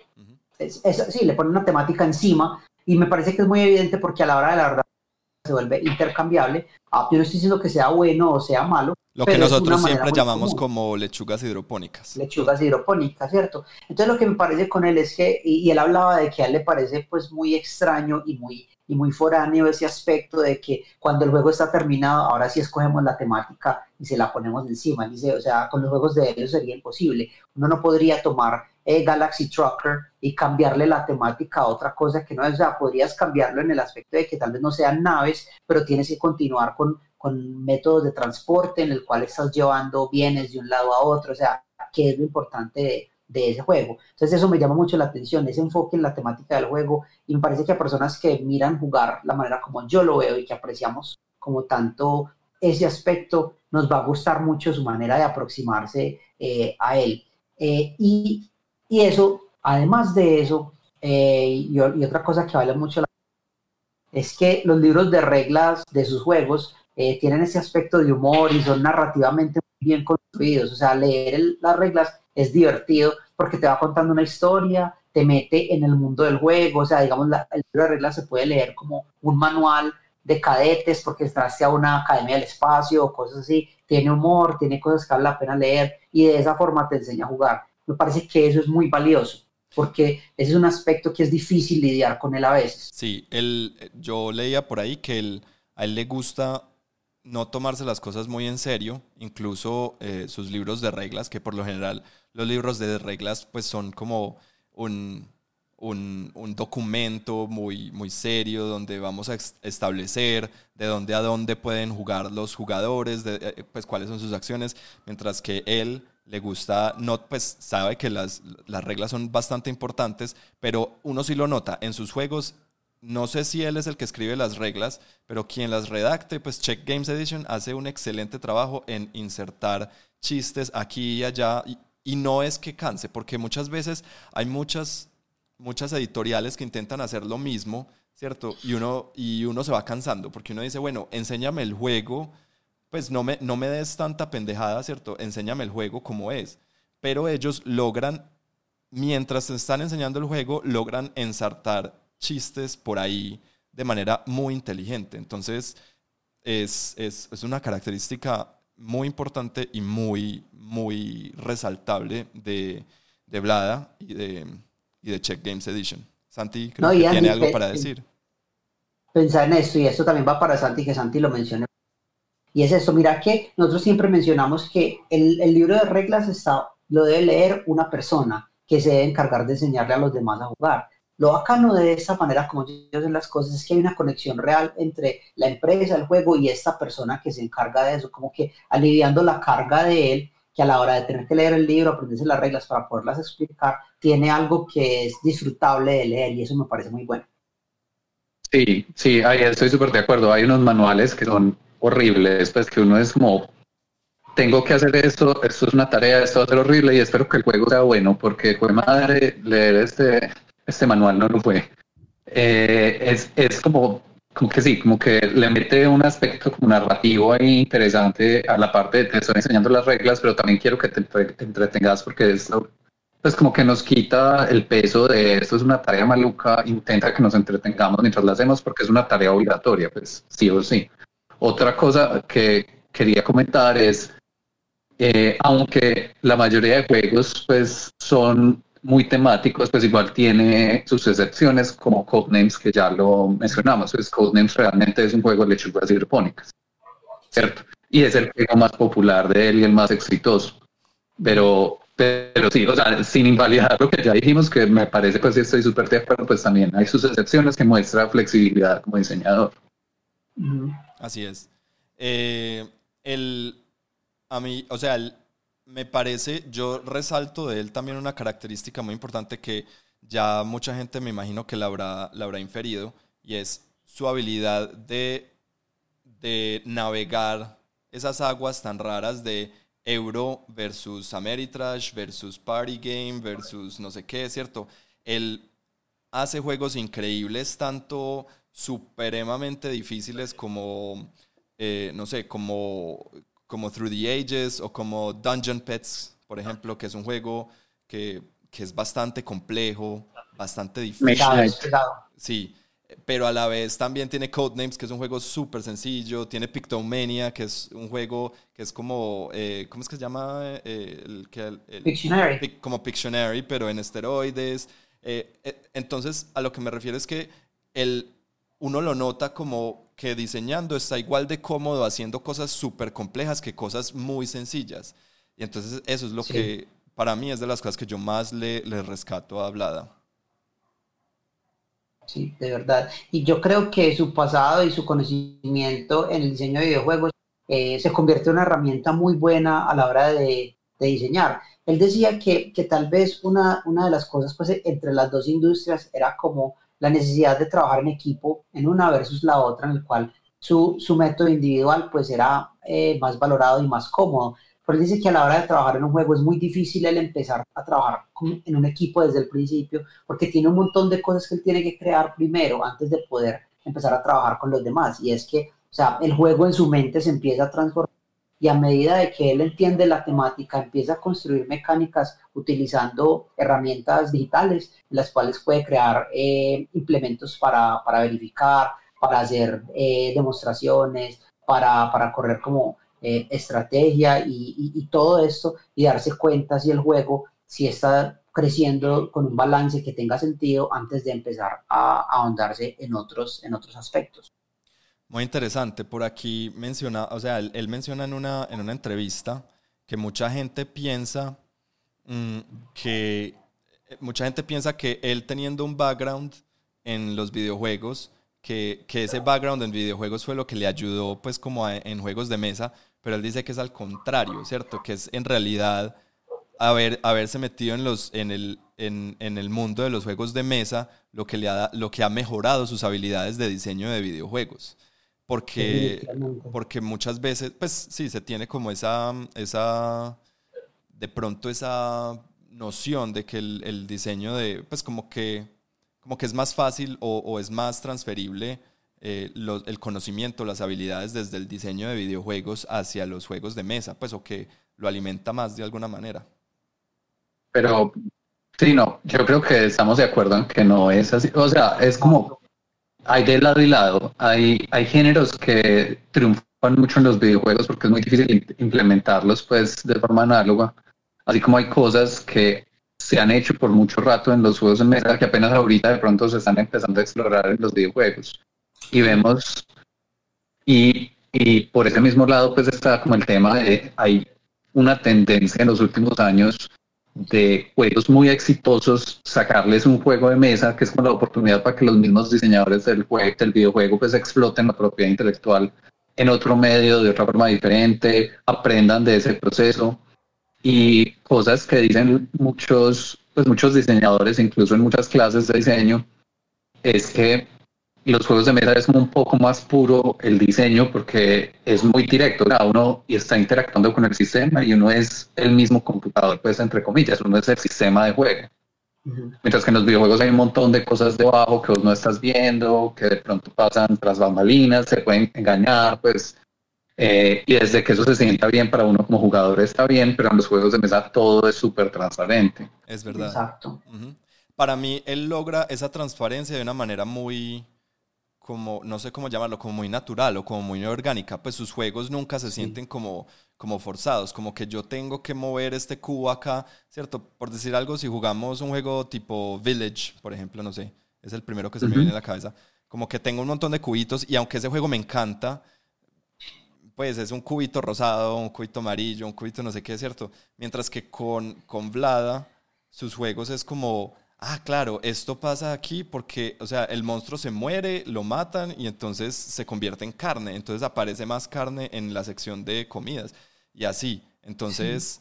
sí, le pone una temática encima y me parece que es muy evidente porque a la hora de la verdad se vuelve intercambiable. Ah, yo no estoy diciendo que sea bueno o sea malo. Lo que nosotros siempre llamamos como lechugas hidropónicas. Lechugas hidropónicas, ¿cierto? Entonces lo que me parece con él es que, y, él hablaba de que a él le parece pues muy extraño y muy, y muy foráneo ese aspecto de que cuando el juego está terminado, ahora sí escogemos la temática y se la ponemos encima. Dice, o sea, con los juegos de ellos sería imposible. Uno no podría tomar eh, Galaxy Trucker y cambiarle la temática a otra cosa que no es, o sea, podrías cambiarlo en el aspecto de que tal vez no sean naves, pero tienes que continuar con, con métodos de transporte en el cual estás llevando bienes de un lado a otro, o sea, que es lo importante de, de ese juego. Entonces eso me llama mucho la atención, ese enfoque en la temática del juego y me parece que a personas que miran jugar la manera como yo lo veo y que apreciamos como tanto ese aspecto, nos va a gustar mucho su manera de aproximarse eh, a él. Eh, y y eso, además de eso, eh, y, otra cosa que vale mucho la es que los libros de reglas de sus juegos eh, tienen ese aspecto de humor y son narrativamente bien construidos. O sea, leer las reglas es divertido porque te va contando una historia, te mete en el mundo del juego. O sea, digamos, el libro de reglas se puede leer como un manual de cadetes porque entraste a una academia del espacio o cosas así. Tiene humor, tiene cosas que vale la pena leer y de esa forma te enseña a jugar me parece que eso es muy valioso, porque ese es un aspecto que es difícil lidiar con él a veces. Sí, él, yo leía por ahí que él, a él le gusta no tomarse las cosas muy en serio, incluso eh, sus libros de reglas, que por lo general los libros de reglas pues son como un, un, un, documento muy, muy serio donde vamos a establecer de dónde a dónde pueden jugar los jugadores, eh, pues cuáles son sus acciones, mientras que él le gusta, no, pues sabe que las, las reglas son bastante importantes, pero uno sí lo nota en sus juegos. No sé si él es el que escribe las reglas, pero quien las redacte, pues Check Games Edition hace un excelente trabajo en insertar chistes aquí y allá. Y, no es que canse, porque muchas veces hay muchas, muchas editoriales que intentan hacer lo mismo, ¿cierto? Y uno, y uno se va cansando, porque uno dice, bueno, enséñame el juego pues no me, no me des tanta pendejada, ¿cierto? Enséñame el juego como es. Pero ellos logran, mientras te están enseñando el juego, logran ensartar chistes por ahí de manera muy inteligente. Entonces, es, es, es una característica muy importante y muy, muy resaltable de, de Vlada y de, y de Check Games Edition. Santi, creo que tiene algo para decir. Pensar en esto, y esto también va para Santi, que Santi lo mencione y es eso, mira que nosotros siempre mencionamos que el, el libro de reglas está, lo debe leer una persona que se debe encargar de enseñarle a los demás a jugar. Lo bacano de esta manera como ellos hacen las cosas es que hay una conexión real entre la empresa, el juego y esta persona que se encarga de eso, como que aliviando la carga de él, que a la hora de tener que leer el libro, aprenderse las reglas para poderlas explicar, tiene algo que es disfrutable de leer y eso me parece muy bueno. Sí, sí, ahí estoy súper de acuerdo. Hay unos manuales que son horrible, después que uno es como, tengo que hacer esto, esto es una tarea, esto va a ser horrible y espero que el juego sea bueno, porque fue madre leer este, este manual no lo fue. Eh, es, es como, como que sí, como que le mete un aspecto como narrativo ahí interesante a la parte de te estoy enseñando las reglas, pero también quiero que te, te entretengas porque esto pues como que nos quita el peso de esto es una tarea maluca, intenta que nos entretengamos mientras la hacemos porque es una tarea obligatoria, pues sí o sí. Otra cosa que quería comentar es, eh, aunque la mayoría de juegos pues son muy temáticos, pues igual tiene sus excepciones como Codenames, que ya lo mencionamos. Pues Codenames realmente es un juego de lechugas hidropónicas, ¿cierto? Y es el juego más popular de él y el más exitoso. Pero, pero sí, o sea, sin invalidar lo que ya dijimos, que me parece, pues estoy súper de acuerdo, pues también hay sus excepciones que muestra flexibilidad como diseñador. Así es. Eh, el, a mí, o sea, me parece, yo resalto de él también una característica muy importante que ya mucha gente me imagino que la habrá, la habrá inferido, y es su habilidad de, de navegar esas aguas tan raras de Euro versus Ameritrash versus Party Game versus no sé qué, ¿cierto? Él hace juegos increíbles, tanto supremamente difíciles como, eh, no sé, como, como Through the Ages o como Dungeon Pets, por ejemplo, que es un juego que, que es bastante complejo, bastante difícil. Sí, pero a la vez también tiene Codenames, que es un juego súper sencillo, tiene Pictomania, que es un juego que es como, eh, ¿cómo es que se llama? Eh, el, Pictionary. como Pictionary, pero en esteroides. Eh, entonces, a lo que me refiero es que el, uno lo nota como que diseñando está igual de cómodo haciendo cosas súper complejas que cosas muy sencillas. Y entonces eso es lo que para mí es de las cosas que yo más le, le rescato a Blada. Sí, de verdad. Y yo creo que su pasado y su conocimiento en el diseño de videojuegos eh, se convierte en una herramienta muy buena a la hora de, de diseñar. Él decía que, que, tal vez una, una de las cosas pues, entre las dos industrias era como la necesidad de trabajar en equipo en una versus la otra, en el cual su, su método individual pues era eh, más valorado y más cómodo. Pero él dice que a la hora de trabajar en un juego es muy difícil el empezar a trabajar en un equipo desde el principio, porque tiene un montón de cosas que él tiene que crear primero antes de poder empezar a trabajar con los demás. Y es que, o sea, el juego en su mente se empieza a transformar y a medida de que él entiende la temática, empieza a construir mecánicas utilizando herramientas digitales en las cuales puede crear eh, implementos para, para, verificar, para hacer eh, demostraciones, para, para correr como eh, estrategia y, todo esto y darse cuenta si el juego, si está creciendo con un balance que tenga sentido antes de empezar a, ahondarse en otros, en otros aspectos. Muy interesante. Por aquí menciona, o sea, él, menciona en una, en una entrevista que mucha gente piensa mm, que mucha gente piensa que él teniendo un background en los videojuegos, que, que, ese background en videojuegos fue lo que le ayudó pues como en juegos de mesa, pero él dice que es al contrario, ¿cierto? Que es en realidad haber, haberse metido en, los, en, el, en, en el mundo de los juegos de mesa lo que, le ha, lo que ha mejorado sus habilidades de diseño de videojuegos. Porque, porque muchas veces, pues sí, se tiene como esa, esa, de pronto esa noción de que el, el diseño de, pues como que, como que es más fácil o, o es más transferible eh, el conocimiento, las habilidades desde el diseño de videojuegos hacia los juegos de mesa, pues o que lo alimenta más de alguna manera. Pero sí, no, yo creo que estamos de acuerdo en que no es así. O sea, es como hay de lado y lado. Hay, hay géneros que triunfan mucho en los videojuegos porque es muy difícil implementarlos pues de forma análoga. Así como hay cosas que se han hecho por mucho rato en los juegos de mesa que apenas ahorita de pronto se están empezando a explorar en los videojuegos y vemos, y, y, por ese mismo lado, pues está como el tema de, hay una tendencia en los últimos años de juegos muy exitosos, sacarles un juego de mesa, que es como la oportunidad para que los mismos diseñadores del, juego, del videojuego pues exploten la propiedad intelectual en otro medio, de otra forma diferente, aprendan de ese proceso. Y cosas que dicen muchos, pues muchos diseñadores, incluso en muchas clases de diseño, es que los juegos de mesa es un poco más puro el diseño porque es muy directo, cada uno y está interactuando con el sistema y uno es el mismo computador, pues entre comillas, uno es el sistema de juego. Mientras que en los videojuegos hay un montón de cosas debajo que vos no estás viendo, que de pronto pasan tras bambalinas, se pueden engañar, pues, eh, y desde que eso se sienta bien para uno como jugador está bien, pero en los juegos de mesa todo es súper transparente. Es verdad. Exacto. Para mí, él logra esa transparencia de una manera muy, como, no sé cómo llamarlo, como muy natural o como muy orgánica, pues sus juegos nunca se sienten como, como forzados, como que yo tengo que mover este cubo acá, ¿cierto? Por decir algo, si jugamos un juego tipo Village, por ejemplo, no sé, es el primero que se me viene a la cabeza, como que tengo un montón de cubitos y aunque ese juego me encanta, pues es un cubito rosado, un cubito amarillo, un cubito no sé qué, ¿cierto? Mientras que con, con Vlada, sus juegos es como ah, claro, esto pasa aquí porque, o sea, el monstruo se muere, lo matan y entonces se convierte en carne. Entonces aparece más carne en la sección de comidas y así. Entonces,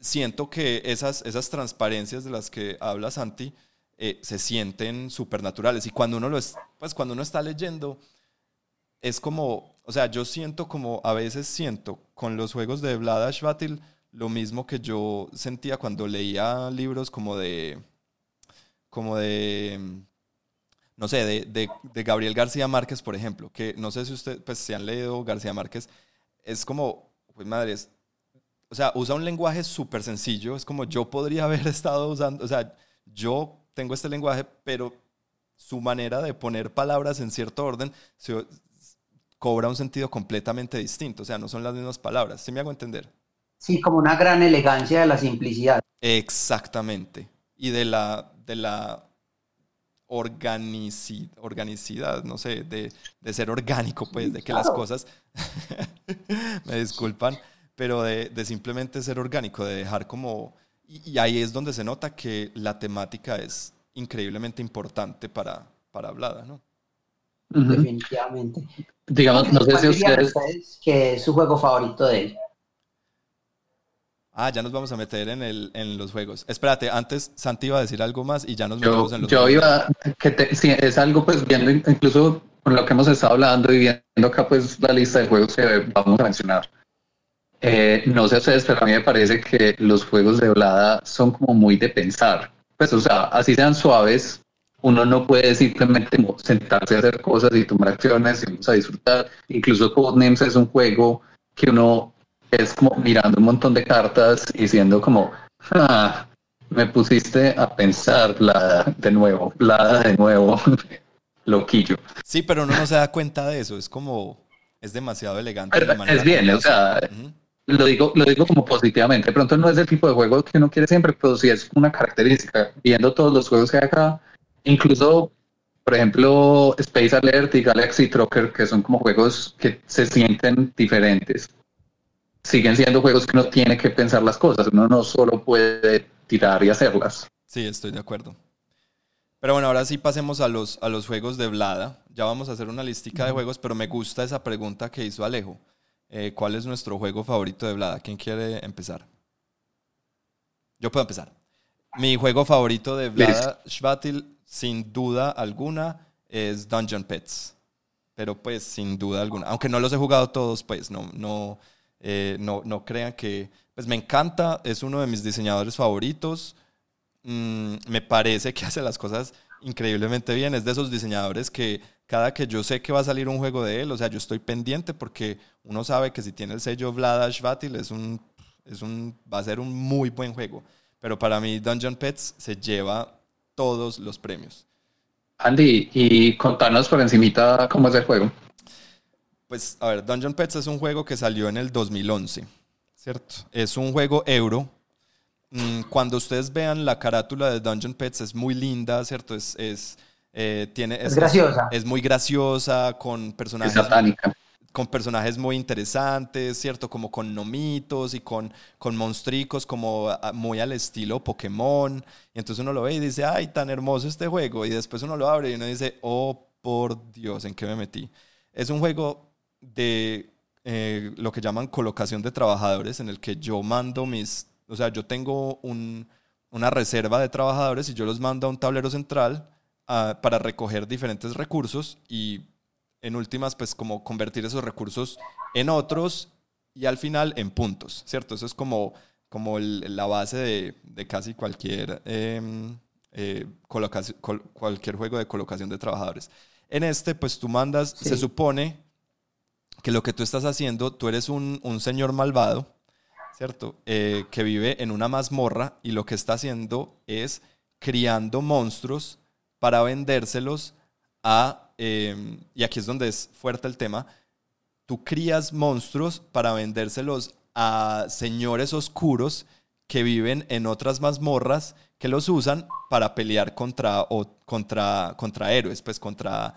siento que esas, esas transparencias de las que habla Santi eh, se sienten supernaturales. Y cuando uno, lo es, pues cuando uno está leyendo, es como, o sea, yo siento como, a veces siento con los juegos de Vlad Ashvatil lo mismo que yo sentía cuando leía libros como de como de, no sé, de, de, Gabriel García Márquez, por ejemplo, que no sé si ustedes pues, se han leído García Márquez, es como, pues madres, o sea, usa un lenguaje súper sencillo, es como yo podría (laughs) haber estado usando, o sea, yo tengo este lenguaje, pero su manera de poner palabras en cierto orden se, cobra un sentido completamente distinto, o sea, no son las mismas palabras, ¿sí me hago entender? Sí, como una gran elegancia de la simplicidad. Exactamente, y de la, de la organicidad, no sé, de, ser orgánico, pues, de que las cosas, (laughs) me disculpan, pero de, simplemente ser orgánico, de dejar como, y, ahí es donde se nota que la temática es increíblemente importante para, para Hablada, ¿no? Definitivamente. Digamos, no sé si ustedes... que es su juego favorito de él. Ah, ya nos vamos a meter en, el, en los juegos. Espérate, antes Santi iba a decir algo más y ya nos metemos en los yo juegos. Yo iba, que sí, es algo pues viendo incluso con lo que hemos estado hablando y viendo acá pues la lista de juegos que vamos a mencionar. Eh, no sé ustedes, pero a mí me parece que los juegos de Blada son como muy de pensar. Pues, o sea, así sean suaves, uno no puede simplemente sentarse a hacer cosas y tomar acciones y vamos a disfrutar. Incluso Codenames es un juego que uno es como mirando un montón de cartas y siendo como, ah, me pusiste a pensar la de nuevo, la de nuevo, (laughs) loquillo. Sí, pero uno no se da cuenta de eso, es como, es demasiado elegante. es bien, o sea, lo, digo, lo digo como positivamente, de pronto no es el tipo de juego que uno quiere siempre, pero sí es una característica, viendo todos los juegos que hay acá, incluso por ejemplo, Space Alert y Galaxy Trucker, que son como juegos que se sienten diferentes siguen siendo juegos que uno tiene que pensar las cosas, uno no solo puede tirar y hacerlas. Sí, estoy de acuerdo. Pero bueno, ahora sí pasemos a los, a los juegos de Vlada. Ya vamos a hacer una listica de juegos, pero me gusta esa pregunta que hizo Alejo. Eh, ¿Cuál es nuestro juego favorito de Vlada? ¿Quién quiere empezar? Yo puedo empezar. Mi juego favorito de Vlada Schvatil, sin duda alguna, es Dungeon Pets. Pero pues sin duda alguna. Aunque no los he jugado todos, pues no, no, eh, no, no crean que... Pues me encanta, es uno de mis diseñadores favoritos. Mm, me parece que (laughs) hace las cosas increíblemente bien. Es de esos diseñadores que cada que yo sé que va a salir un juego de él, o sea, yo estoy pendiente porque uno sabe que si tiene el sello Vladash Vatil es un, es un, va a ser un muy buen juego. Pero para mí Dungeon Pets se lleva todos los premios. Andy, y contanos por encimita cómo es el juego. Pues, a ver, Dungeon Pets es un juego que salió en el 2011, ¿cierto? Es un juego euro. Mm, cuando ustedes vean la carátula de Dungeon Pets es muy linda, ¿cierto? Es, es, eh, tiene, es, graciosa. Es muy graciosa, con personajes... satánica con personajes muy interesantes, ¿cierto? Como con nomitos y con, con monstricos como muy al estilo Pokémon. Y entonces uno lo ve y dice, ay, tan hermoso este juego. Y después uno lo abre y uno dice, oh, por Dios, ¿en qué me metí? Es un juego de eh, lo que llaman colocación de trabajadores, en el que yo mando mis, o sea, yo tengo una reserva de trabajadores y yo los mando a un tablero central ah, para recoger diferentes recursos y en últimas, pues como convertir esos recursos en otros y al final en puntos, ¿cierto? Eso es como, como la base de, casi cualquier, em, eh, cualquier juego de colocación de trabajadores. En este, pues tú mandas, se supone que lo que tú estás haciendo, tú eres un, señor malvado, ¿cierto? Eh, que vive en una mazmorra y lo que está haciendo es criando monstruos para vendérselos a, em, y aquí es donde es fuerte el tema, tú crías monstruos para vendérselos a señores oscuros que viven en otras mazmorras que los usan para pelear contra, o, contra, contra héroes, pues contra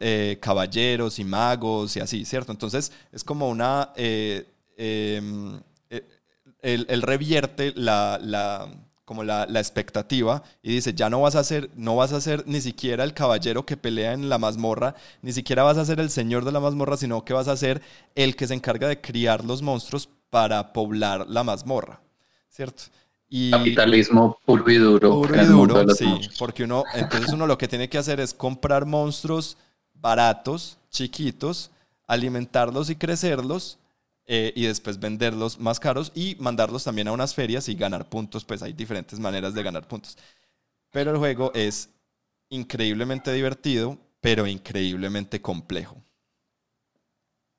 eh, caballeros y magos y así, ¿cierto? Entonces es como una... Eh, em, eh, él, revierte la, como la, expectativa y dice, ya no vas a ser, no vas a ser ni siquiera el caballero que pelea en la mazmorra, ni siquiera vas a ser el señor de la mazmorra, sino que vas a ser el que se encarga de criar los monstruos para poblar la mazmorra, ¿cierto? Y Capitalismo puro y duro. Puro y duro, sí, porque uno, entonces uno lo que tiene que hacer es comprar monstruos baratos, chiquitos, alimentarlos y crecerlos eh, y después venderlos más caros y mandarlos también a unas ferias y ganar puntos, pues hay diferentes maneras de ganar puntos. Pero el juego es increíblemente divertido, pero increíblemente complejo.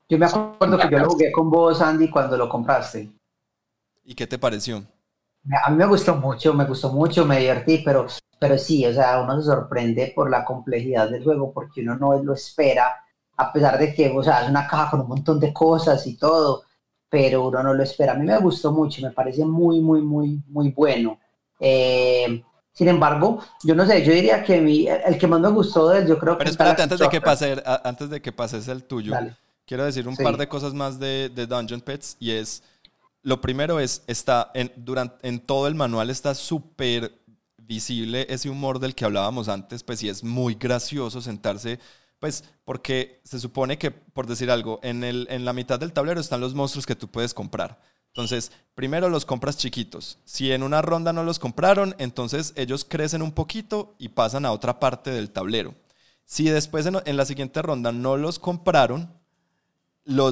Yo me acuerdo que yo lo jugué con vos, Andy, cuando lo compraste. ¿Y qué te pareció? A mí me gustó mucho, me gustó mucho, me divertí, pero, pero sí, o sea, uno se sorprende por la complejidad del juego porque uno no lo espera, a pesar de que, o sea, es una caja con un montón de cosas y todo, pero uno no lo espera. A mí me gustó mucho, me parece muy, muy, muy, muy bueno. Eh, sin embargo, yo no sé, yo diría que mi, el que más me gustó de él, yo creo que... Pero espérate, antes de, que pase, antes de que pases el tuyo, quiero decir un par de cosas más de, de Dungeon Pets y es lo primero es, está en, durante, en todo el manual está súper visible ese humor del que hablábamos antes, pues y es muy gracioso sentarse, pues porque se supone que, por decir algo, en, el, en la mitad del tablero están los monstruos que tú puedes comprar. Entonces, primero los compras chiquitos. Si en una ronda no los compraron, entonces ellos crecen un poquito y pasan a otra parte del tablero. Si después en la siguiente ronda no los compraron,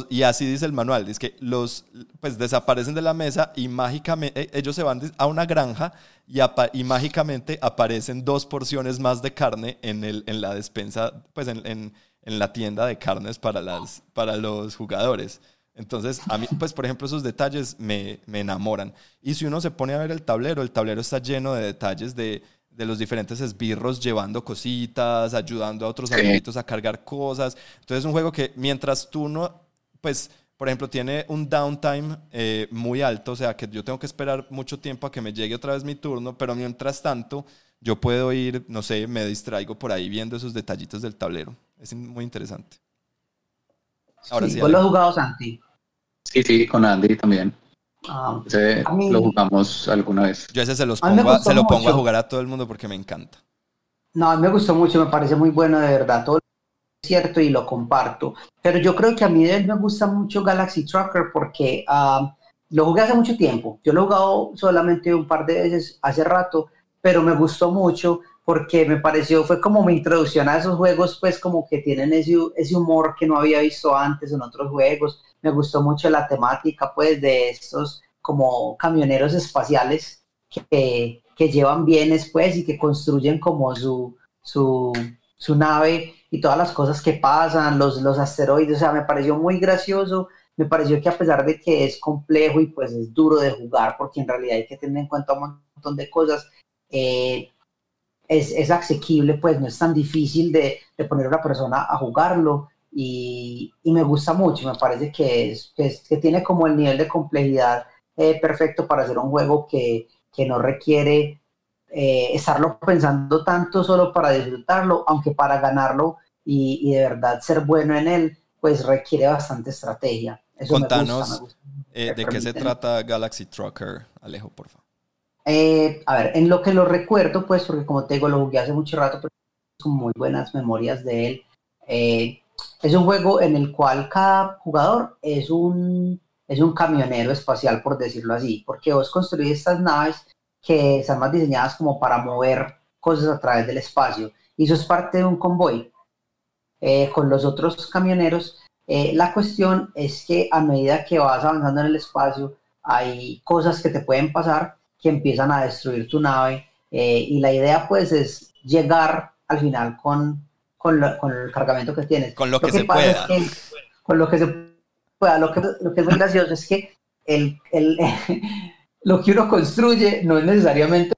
y así dice el manual, dice que los pues desaparecen de la mesa y mágicamente ellos se van a una granja y, y mágicamente aparecen dos porciones más de carne en, el, en la despensa, pues en, en, en, la tienda de carnes para, las, para los jugadores. Entonces, a mí, pues por ejemplo, esos detalles me, me enamoran. Y si uno se pone a ver el tablero, el tablero está lleno de detalles de, de los diferentes esbirros llevando cositas, ayudando a otros amiguitos a cargar cosas. Entonces es un juego que mientras tú no pues, por ejemplo, tiene un downtime eh, muy alto, o sea, que yo tengo que esperar mucho tiempo a que me llegue otra vez mi turno, pero mientras tanto, yo puedo ir, no sé, me distraigo por ahí viendo esos detallitos del tablero. Es muy interesante. Ahora sí. ¿Vos lo has jugado, Santi? Sí, sí, con Andy también. Ah, ese lo jugamos alguna vez. Yo ese se, los pongo se lo pongo a jugar a todo el mundo porque me encanta. No, a mí me gustó mucho, me parece muy bueno de verdad. Todo cierto y lo comparto. Pero yo creo que a mí me gusta mucho Galaxy Trucker porque ah, lo jugué hace mucho tiempo. Yo lo he jugado solamente un par de veces hace rato, pero me gustó mucho porque me pareció, fue como mi introducción a esos juegos, pues como que tienen ese, ese humor que no había visto antes en otros juegos. Me gustó mucho la temática, pues, de estos como camioneros espaciales que, que llevan bienes, pues, y que construyen como su, su, su nave y todas las cosas que pasan, los, los asteroides, o sea, me pareció muy gracioso, me pareció que a pesar de que es complejo y pues es duro de jugar, porque en realidad hay que tener en cuenta un montón de cosas, eh, es, es, asequible, pues no es tan difícil de, de poner a una persona a jugarlo y, y, me gusta mucho, me parece que, es, que, tiene como el nivel de complejidad eh, perfecto para hacer un juego que, que no requiere eh, estarlo pensando tanto solo para disfrutarlo, aunque para ganarlo y, de verdad ser bueno en él, pues requiere bastante estrategia. Eso Contanos eh, de qué se trata Galaxy Trucker, Alejo, por favor. Eh, a ver, en lo que lo recuerdo, pues, porque como te digo, lo jugué hace mucho rato, pero con muy buenas memorias de él. es un juego en el cual cada jugador es un, es un camionero espacial, por decirlo así, porque vos construís estas naves que están más diseñadas como para mover cosas a través del espacio. Y eso es parte de un convoy eh, con los otros camioneros. Eh, la cuestión es que a medida que vas avanzando en el espacio, hay cosas que te pueden pasar que empiezan a destruir tu nave. Eh, y la idea pues es llegar al final con, con, el cargamento que tienes. Con lo, que, se pueda. con lo que se pueda. Lo que, lo que es muy gracioso es que el, el (laughs) lo que uno construye no es necesariamente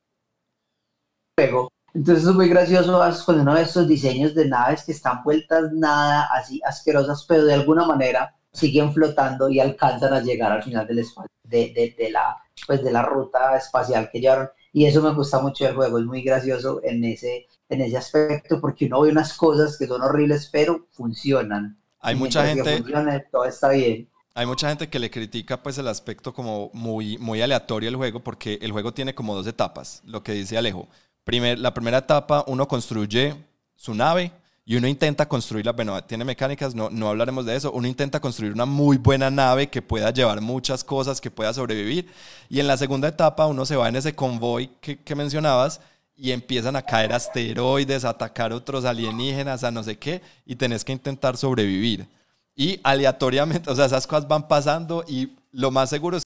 juego. Entonces es muy gracioso cuando uno ve estos diseños de naves que están vueltas nada así asquerosas, pero de alguna manera siguen flotando y alcanzan a llegar al final del espacio, de, de, la, pues de la ruta espacial que llevaron. Y eso me gusta mucho del juego, es muy gracioso en ese, en ese aspecto porque uno ve unas cosas que son horribles, pero funcionan. Hay mucha gente... todo está bien. Hay mucha gente que le critica pues el aspecto como muy, muy aleatorio del juego porque el juego tiene como dos etapas, lo que dice Alejo. Primer, la primera etapa uno construye su nave y uno intenta construirla, bueno, tiene mecánicas, no, no hablaremos de eso, uno intenta construir una muy buena nave que pueda llevar muchas cosas, que pueda sobrevivir. Y en la segunda etapa uno se va en ese convoy que, que mencionabas y empiezan a caer asteroides, a atacar otros alienígenas, a no sé qué, y tenés que intentar sobrevivir. Y aleatoriamente, o sea, esas cosas van pasando y lo más seguro es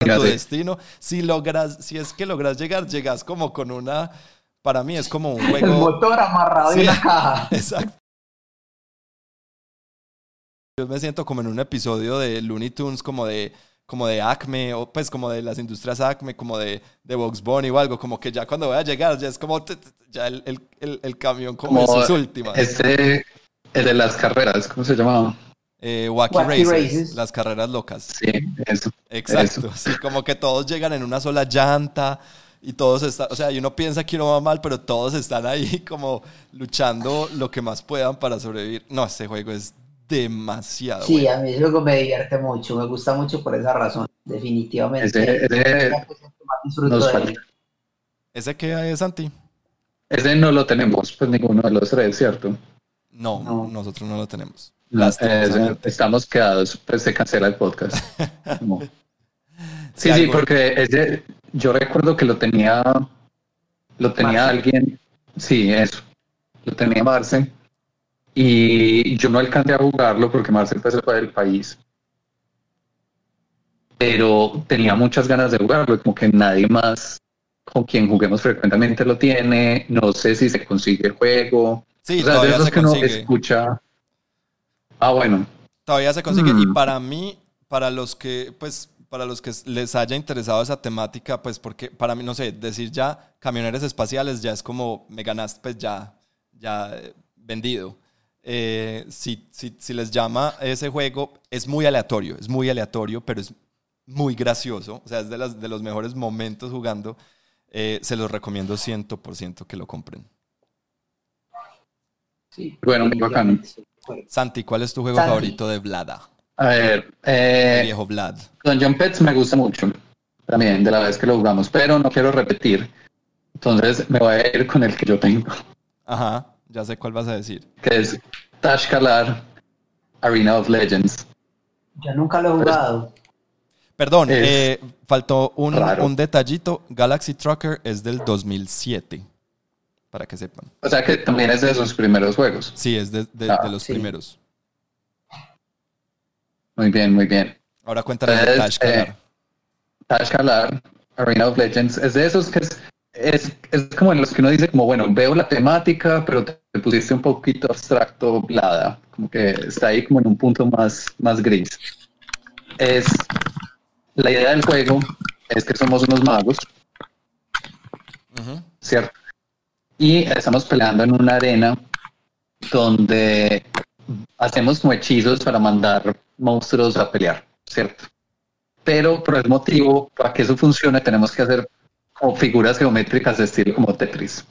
que tu destino, si logras, si es que logras llegar, llegas como con una, para mí es como un (laughs) juego. El motor amarrado en la caja. (laughs) Exacto. Yo me siento como en un episodio de Looney Tunes, como de, como de Acme, o pues como de las industrias Acme, como de, de Box Bunny o algo, como que ya cuando voy a llegar, ya es como ya el, el, el, camión como, como sus últimas. Este, el de las carreras, ¿cómo se llamaba? Eh, wacky, races, las carreras locas. Sí, eso. Exacto, sí, como que todos llegan en una sola llanta y todos están, o sea, y uno piensa que uno va mal, pero todos están ahí (laughs) como luchando lo que más puedan para sobrevivir. No, este juego es demasiado. Sí, a mí ese juego me divierte mucho, me gusta mucho por esa razón, definitivamente. Ese, ese, qué es, Santi? Ese no lo tenemos, pues ninguno de los tres, ¿cierto? No, nosotros no lo tenemos. Eh, estamos quedados, pues se cancela el podcast. (laughs) sí, sí, porque yo recuerdo que lo tenía, lo tenía alguien, sí, eso, lo tenía Marce, y yo no alcancé a jugarlo porque Marce fue del país. Pero tenía muchas ganas de jugarlo, como que nadie más con quien juguemos frecuentemente lo tiene, no sé si se consigue el juego. Sí, todavía se consigue. escucha Ah, bueno. Todavía se consigue. Y mm. para mí, para los que, pues, para los que les haya interesado esa temática, pues, porque para mí, no sé, decir ya camioneros espaciales ya es como me ganaste, pues ya, ya eh, vendido. Eh, si, si, si, les llama ese juego, es muy aleatorio, es muy aleatorio, pero es muy gracioso. O sea, es de, las, de los mejores momentos jugando. Eh, se los recomiendo 100% que lo compren. Sí, bueno, muy bacano. Santi, ¿cuál es tu juego favorito de Vlada? A ver, eh, viejo Vlad. Dungeon Pets me gusta mucho, también, de la vez que lo jugamos, pero no quiero repetir. Entonces me voy a ir con el que yo tengo. Ajá, ya sé cuál vas a decir. Que es Tashkalar Arena of Legends. Yo nunca lo he jugado. Perdón, eh, faltó un, un detallito. Galaxy Trucker es del 2007 para que sepan. O sea que también es de sus primeros juegos. Sí, es de, de, ah, los primeros. Muy bien, muy bien. Ahora cuéntanos de Tashkalar. Eh, Arena of Legends, es de esos que es, es, es, como en los que uno dice como, bueno, veo la temática, pero te pusiste un poquito abstracto, blada, como que está ahí como en un punto más, más gris. Es, la idea del juego es que somos unos magos, ¿cierto? y estamos peleando en una arena donde hacemos como hechizos para mandar monstruos a pelear, ¿cierto? Pero por el motivo, para que eso funcione, tenemos que hacer como figuras geométricas de estilo como Tetris.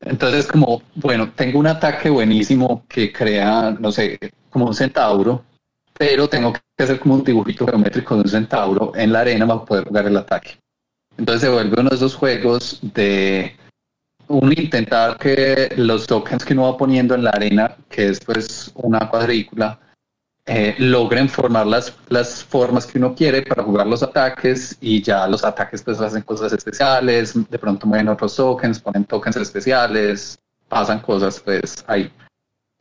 Entonces, como, bueno, tengo un ataque buenísimo que crea, no sé, como un centauro, pero tengo que hacer como un dibujito geométrico de un centauro en la arena para poder jugar el ataque. Entonces se vuelve uno de esos juegos de un intentar que los tokens que uno va poniendo en la arena, que es pues una cuadrícula, eh, logren formar las, las formas que uno quiere para jugar los ataques y ya los ataques pues hacen cosas especiales, de pronto mueven otros tokens, ponen tokens especiales, pasan cosas pues ahí.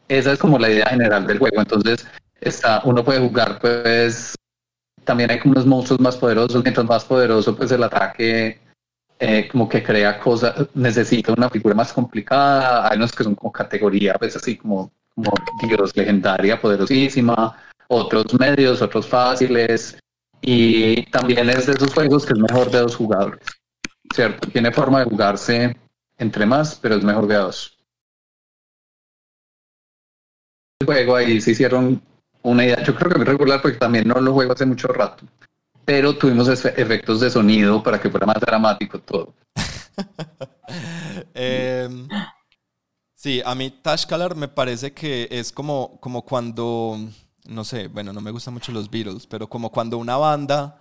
Esa es como la idea general del juego. Entonces, está, uno puede jugar pues también hay como unos monstruos más poderosos, mientras más poderoso pues el ataque eh, como que crea cosas, necesita una figura más complicada, hay unos que son como categoría pues así como, como Dios legendaria, poderosísima, otros medios, otros fáciles, y también es de esos juegos que es mejor de dos jugadores, ¿cierto? Tiene forma de jugarse entre más, pero es mejor de dos. El juego ahí se hicieron una idea, yo creo que muy regular porque también no lo juego hace mucho rato, pero tuvimos efectos de sonido para que fuera más dramático todo. (laughs) Em, sí, a mí Tashkalar me parece que es como, como cuando, no sé, bueno, no me gustan mucho los Beatles, pero como cuando una banda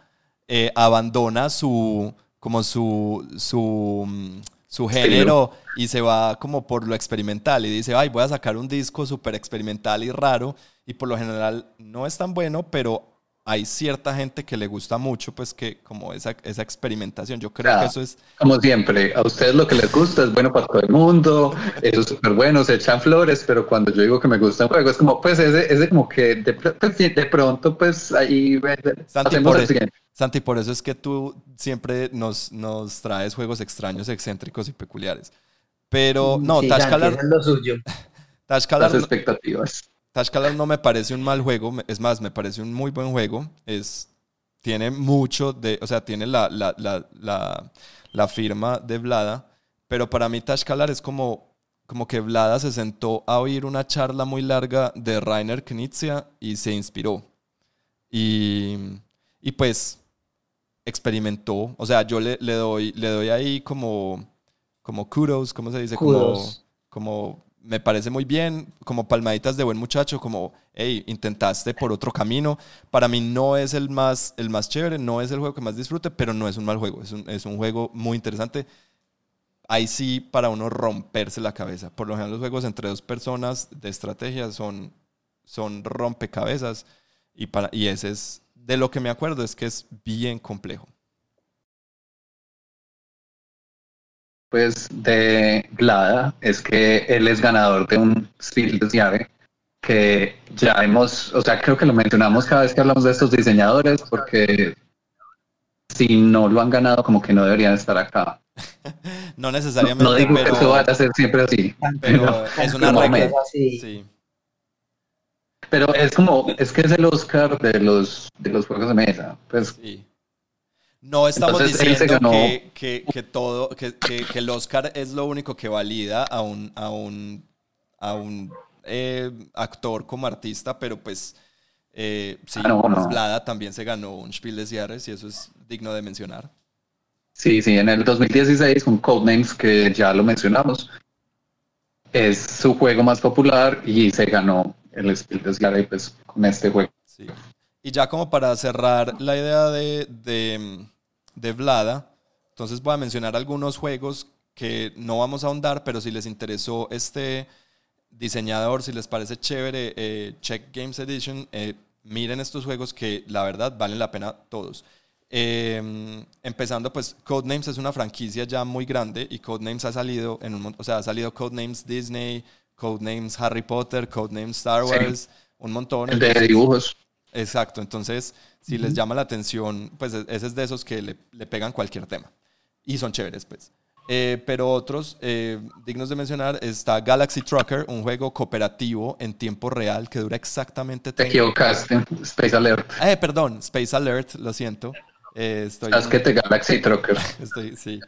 eh, abandona su, como su, su, mm, su género y se va como por lo experimental y dice, ay, voy a sacar un disco súper experimental y raro y por lo general no es tan bueno, pero hay cierta gente que le gusta mucho, pues que como esa, esa experimentación, yo creo que eso es... Como siempre, a ustedes lo que les gusta es bueno para todo el mundo, eso es súper bueno, se echan flores, pero cuando yo digo que me gusta un juego, es como, pues ese, ese como que de, pues, de pronto, pues ahí... Santi por, eso, Santi, por eso es que tú siempre nos, nos traes juegos extraños, excéntricos y peculiares. Pero no, sí, Tashkalar... Es lo suyo. (laughs) Las expectativas. Tashkalar no me parece un mal juego, es más, me parece un muy buen juego. Es, tiene mucho de, o sea, tiene la, la, la, la firma de Vlada, pero para mí Tashkalar es como, como que Vlada se sentó a oír una charla muy larga de Rainer Knizia y se inspiró. Y, y pues experimentó, o sea, yo le, le, doy, le doy ahí como, como kudos, ¿cómo se dice? Como, como me parece muy bien, como palmaditas de buen muchacho, como, hey, intentaste por otro camino. Para mí no es el más, el más chévere, no es el juego que más disfrute, pero no es un mal juego, es un, es un juego muy interesante. Ahí sí, para uno romperse la cabeza. Por lo general, los juegos entre dos personas de estrategia son, son rompecabezas y, para, y ese es de lo que me acuerdo es que es bien complejo. Pues de Glada es que él es ganador de un Spiel des Jahres que ya hemos, o sea, creo que lo mencionamos cada vez que hablamos de estos diseñadores porque si no lo han ganado como que no deberían estar acá. (laughs) no necesariamente. No, digo que eso vaya a ser siempre así. Pero, es una regla. Sí. Pero es como, es que es el Oscar de los, de los juegos de mesa. Pues, sí. No estamos diciendo que, que, todo, que, que, el Oscar es lo único que valida a un, a un, a un eh, actor como artista, pero pues eh, sí, ah, también se ganó un Spiel des Jahres y eso es digno de mencionar. Sí, sí, en el 2016 con Codenames, que ya lo mencionamos, es su juego más popular y se ganó el Spiel des Jahres pues, con este juego. Y ya como para cerrar la idea de, de, de, Vlada, entonces voy a mencionar algunos juegos que no vamos a ahondar, pero si les interesó este diseñador, si les parece chévere, eh, Check Games Edition, eh, miren estos juegos que la verdad valen la pena todos. Eh, empezando, pues Codenames es una franquicia ya muy grande y Codenames ha salido en un o sea, ha salido Codenames Disney, Codenames Harry Potter, Codenames Star Wars, un montón. El de dibujos. Exacto, entonces si les llama la atención, pues e-, ese es de esos que le, le pegan cualquier tema. Y son chéveres, pues. Eh, pero otros eh, dignos de mencionar está Galaxy Trucker, un juego cooperativo en tiempo real que dura exactamente... Te equivocaste, Space Alert. Eh, perdón, Space Alert, lo siento. Eh, estoy... Es que te Galaxy Trucker. (laughs) estoy, sí.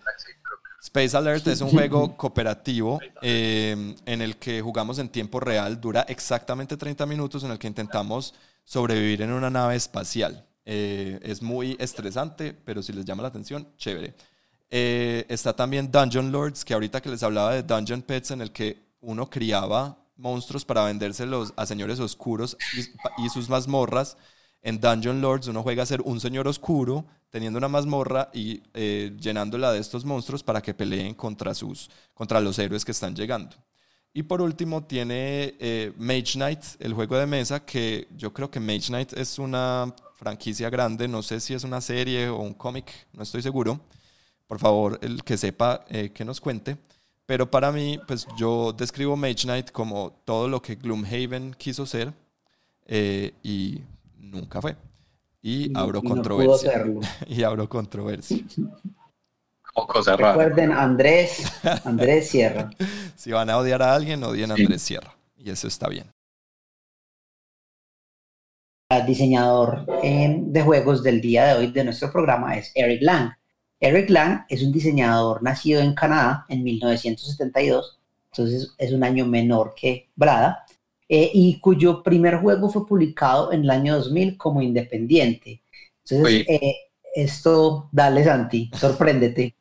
Space Alert es un juego cooperativo em, en el que jugamos en tiempo real, dura exactamente 30 minutos en el que intentamos sobrevivir en una nave espacial. Eh, es muy estresante, pero si les llama la atención, chévere. Eh, está también Dungeon Lords, que ahorita que les hablaba de Dungeon Pets, en el que uno criaba monstruos para vendérselos a señores oscuros y, sus mazmorras. En Dungeon Lords uno juega a ser un señor oscuro teniendo una mazmorra y eh, llenándola de estos monstruos para que peleen contra, sus, contra los héroes que están llegando. Y por último tiene eh, Mage Knight, el juego de mesa, que yo creo que Mage Knight es una franquicia grande, no sé si es una serie o un cómic, no estoy seguro. Por favor, el que sepa, eh, que nos cuente. Pero para mí, pues yo describo Mage Knight como todo lo que Gloomhaven quiso ser y nunca fue. Y, abro controversia. (laughs) y abro controversia. (laughs) Cosa rara. Recuerden, Andrés, (laughs) Andrés Sierra. si van a odiar a alguien, odien a Andrés Sierra. Y eso está bien. El diseñador em, de juegos del día de hoy de nuestro programa es Eric Lang. Eric Lang es un diseñador nacido en Canadá en 1972, entonces es un año menor que Brada, eh, y cuyo primer juego fue publicado en el año 2000 como independiente. Entonces, eh, esto, dale Santi, sorpréndete.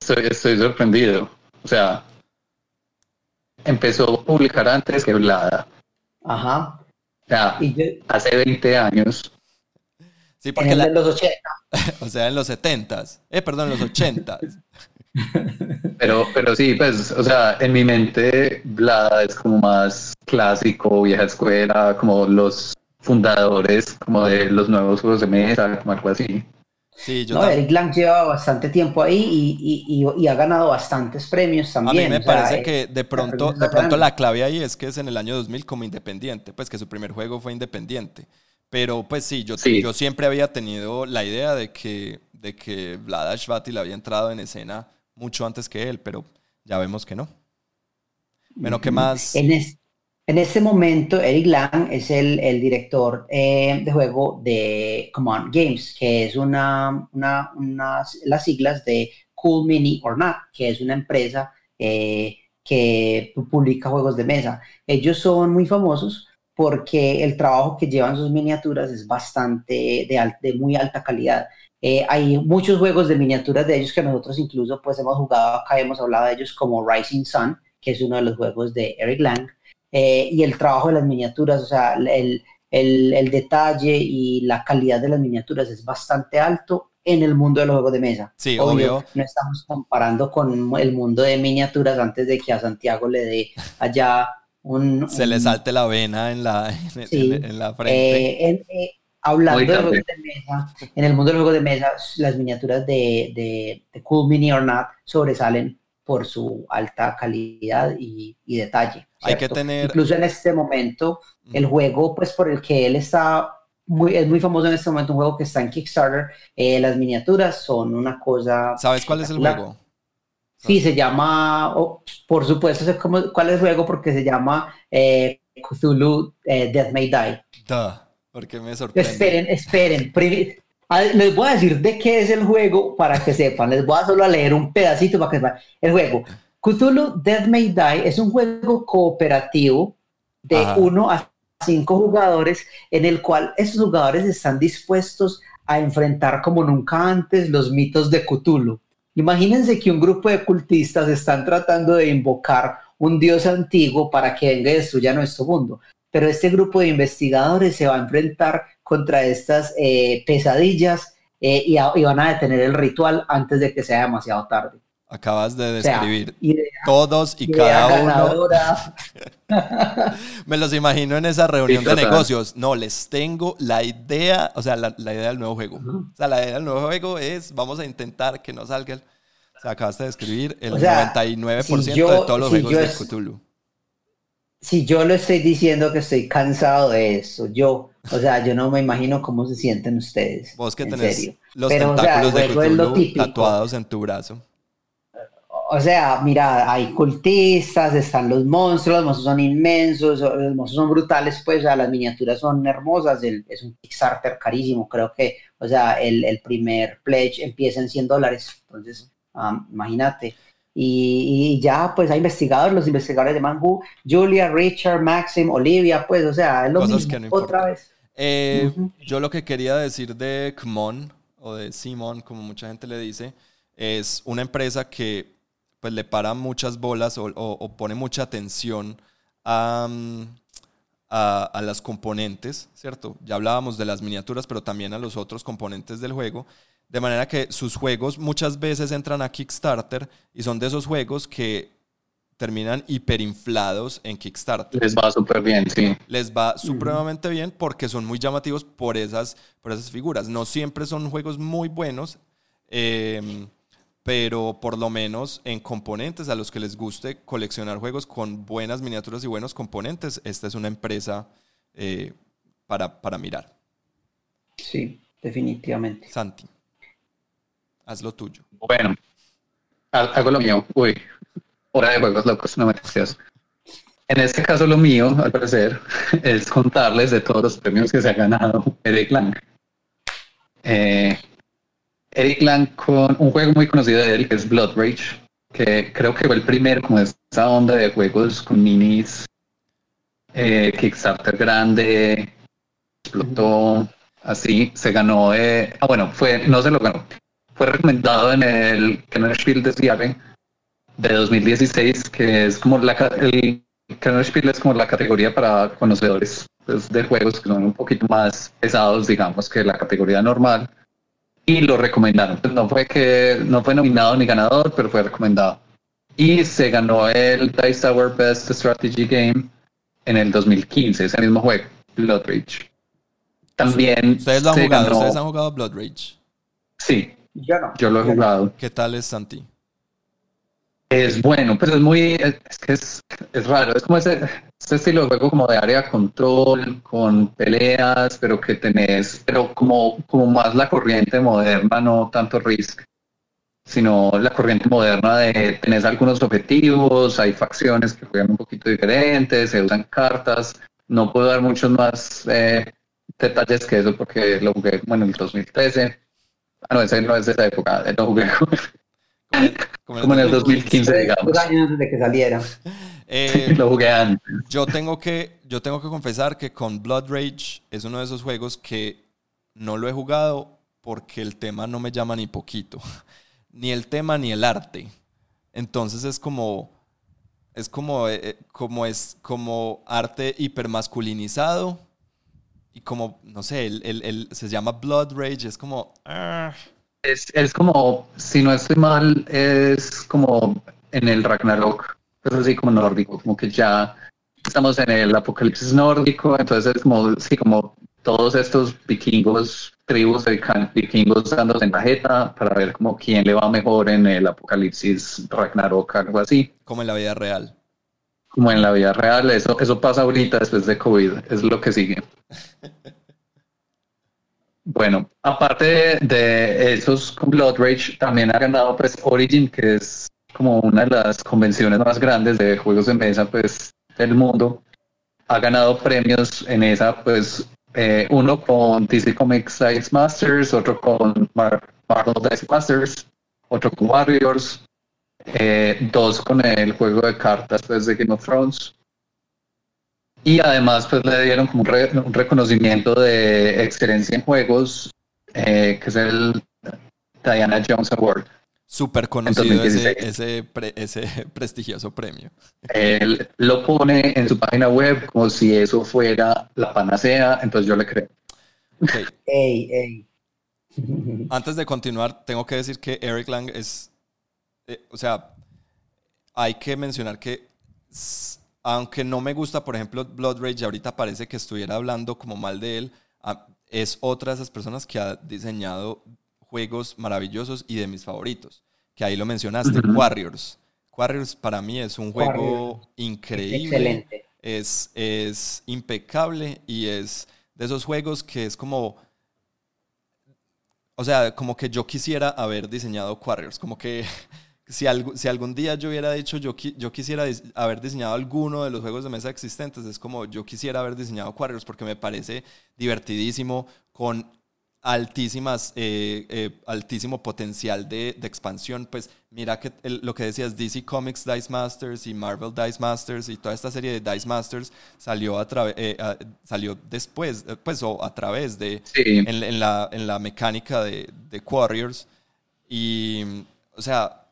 Estoy, estoy sorprendido. O sea, empezó a publicar antes que Blada. Ajá. O sea, hace 20 años. Sí, porque en los 80. (laughs) o sea, en los 70 Eh, perdón, en los 80 (laughs) Pero, pero sí, pues, o sea, en mi mente Vlada es como más clásico, vieja escuela, como los fundadores como de los nuevos juegos de mesa, como algo así. Sí, yo no, Eric Lang lleva bastante tiempo ahí y, y, y, ha ganado bastantes premios también. A mí me parece que de pronto, de pronto la clave ahí es que es en el año 2000 como independiente, pues que su primer juego fue independiente. Pero pues sí, yo, yo siempre había tenido la idea de que, de que Vlad le había entrado en escena mucho antes que él, pero ya vemos que no. Bueno, ¿qué más? En, En este momento, Eric Lang es el, director eh, de juego de Command Games, que es una, una, las siglas de Cool Mini or Not, que es una empresa eh, que publica juegos de mesa. Ellos son muy famosos porque el trabajo que llevan sus miniaturas es bastante de, de muy alta calidad. Eh, hay muchos juegos de miniaturas de ellos que nosotros incluso pues hemos jugado acá, hemos hablado de ellos como Rising Sun, que es uno de los juegos de Eric Lang, eh, y el trabajo de las miniaturas, o sea, el, el, el, detalle y la calidad de las miniaturas es bastante alto en el mundo de los juegos de mesa. Sí, obvio. No estamos comparando con el mundo de miniaturas antes de que a Santiago le dé allá un... Se le salte la vena en la, en, la frente. Eh, eh, hablando de juegos de mesa, en el mundo de los juegos de mesa, las miniaturas de, de, de Cool Mini or Not sobresalen por su alta calidad y, detalle. Hay que tener... Incluso en este momento, el juego pues por el que él está muy, es muy famoso en este momento, un juego que está en Kickstarter, eh, las miniaturas son una cosa... ¿Sabes cuál es el juego? Sí, se llama, por supuesto, sé cómo, cuál es el juego porque se llama eh, Cthulhu eh, Death May Die. Duh, porque me sorprende. Esperen, esperen. Les voy a decir de qué es el juego para que sepan. Les voy a solo a leer un pedacito para que sepan. El juego. Cthulhu Death May Die es un juego cooperativo de uno a cinco jugadores en el cual esos jugadores están dispuestos a enfrentar como nunca antes los mitos de Cthulhu. Imagínense que un grupo de cultistas están tratando de invocar un dios antiguo para que venga y destruya nuestro mundo. Pero este grupo de investigadores se va a enfrentar contra estas eh, pesadillas eh, y, van a detener el ritual antes de que sea demasiado tarde. Acabas de describir todos y cada uno. (laughs) Me los imagino en esa reunión de negocios. No, les tengo la idea, o sea, la, idea del nuevo juego. O sea, la idea del nuevo juego es, vamos a intentar que no salga el... O sea, acabaste de describir el 99% de todos los juegos de Cthulhu si yo lo estoy diciendo que estoy cansado de eso, yo, o sea, yo no me imagino cómo se sienten ustedes. Vos que tenés los tentáculos de Cthulhu tatuados en tu brazo. O sea, mira, hay cultistas, están los monstruos, los monstruos son inmensos, los monstruos son brutales, pues, o sea, las miniaturas son hermosas, es un Kickstarter carísimo, creo que, o sea, el, el primer pledge empieza en 100 dólares, entonces, um, imagínate. Y, ya pues hay investigadores, los investigadores de Manhu, Julia, Richard, Maxim, Olivia, pues o sea, es lo mismo, otra vez. Eh, yo lo que quería decir de Kmon, o de Simon, como mucha gente le dice, es una empresa que pues le para muchas bolas o, pone mucha atención a, a, a, las componentes, ¿cierto? Ya hablábamos de las miniaturas, pero también a los otros componentes del juego. De manera que sus juegos muchas veces entran a Kickstarter y son de esos juegos que terminan hiperinflados en Kickstarter. Les va súper bien, sí. Les va supremamente bien porque son muy llamativos por esas, por esas figuras. No siempre son juegos muy buenos, em, pero por lo menos en componentes a los que les guste coleccionar juegos con buenas miniaturas y buenos componentes, esta es una empresa eh, para, para mirar. Sí, definitivamente. Santi. Haz lo tuyo. Bueno, hago lo mío. Uy, hora de juegos locos, no me decías. En este caso lo mío, al parecer, (laughs) es contarles de todos los premios que se ha ganado Eric Lang. Eh, Eric Lang con un juego muy conocido de él que es Blood Rage, que creo que fue el primero como esa onda de juegos con minis, eh, Kickstarter grande, explotó, así, se ganó, eh, ah bueno, fue, no se lo ganó, fue recomendado en el Kennerspiel de Seattle de 2016, que es como la, el es como la categoría para conocedores pues, de juegos que son un poquito más pesados, digamos, que la categoría normal. Y lo recomendaron. Pues no fue que no fue nominado ni ganador, pero fue recomendado. Y se ganó el Dice Tower Best Strategy Game en el 2015, ese mismo juego, Blood Rage. También. ¿Ustedes lo han jugado? ¿Ustedes han jugado Blood Rage? Sí, yo no. Yo lo he jugado. ¿Qué tal es Santi? Es bueno, pues es muy, es que es, raro, es como ese, estilo de juego como de área control, con peleas, pero que tenés, pero como, como más la corriente moderna, no tanto Risk. sino la corriente moderna de tener algunos objetivos, hay facciones que juegan un poquito diferentes, se usan cartas. No puedo dar muchos más eh, detalles que eso porque lo jugué como en el 2013. Ah, no, ese no es de esa época, lo jugué (laughs) como, en el 2015, digamos. años antes de que saliera. Eh, (laughs) lo jugué antes. Yo tengo, que, yo tengo que confesar que con Blood Rage es uno de esos juegos que no lo he jugado porque el tema no me llama ni poquito. (laughs) Ni el tema ni el arte. Entonces es como. Es como, eh, eh, como, es como arte hipermasculinizado y como, no sé, el, el, se llama Blood Rage, es como... Ah. Es, es, como, si no estoy mal, es como en el Ragnarok, es así como nórdico, como que ya estamos en el apocalipsis nórdico, entonces es como, sí, como todos estos vikingos, tribus de vikingos dándose en la jeta para ver como quién le va mejor en el apocalipsis Ragnarok, algo así. Como en la vida real. Como en la vida real, eso, eso pasa ahorita después de COVID, es lo que sigue. (laughs) Bueno, aparte de esos con Blood Rage, también ha ganado pues Origin, que es como una de las convenciones más grandes de juegos de mesa pues del mundo. Ha ganado premios en esa, pues eh, uno con DC Comics Dice Masters, otro con Marvel Dice Masters, otro con Warriors, eh, dos con el juego de cartas pues, de Game of Thrones y además, pues le dieron como un, reconocimiento de excelencia en juegos, eh, que es el Diana Jones Award. Súper conocido ese, ese, (laughs) prestigioso premio. Él lo pone en su página web como si eso fuera la panacea, entonces yo le creo. (laughs) Antes de continuar, tengo que decir que Eric Lang es, eh, o sea, hay que mencionar que aunque no me gusta, por ejemplo, Blood Rage, ahorita parece que estuviera hablando como mal de él, es otra de esas personas que ha diseñado juegos maravillosos y de mis favoritos, que ahí lo mencionaste, Warriors. Warriors para mí es un juego increíble. Es, es impecable y es de esos juegos que es como... O sea, como que yo quisiera haber diseñado Warriors, como que (laughs) si, si algún día yo hubiera dicho, yo, yo quisiera haber diseñado alguno de los juegos de mesa existentes, es como yo quisiera haber diseñado Quarriors porque me parece divertidísimo, con altísimas, eh, eh, altísimo potencial de, de, expansión. Pues mira que lo que decías, DC Comics Dice Masters y Marvel Dice Masters y toda esta serie de Dice Masters salió, a eh, salió después, pues o a través de, en, en, la, en la mecánica de, de Warriors. Y, o sea,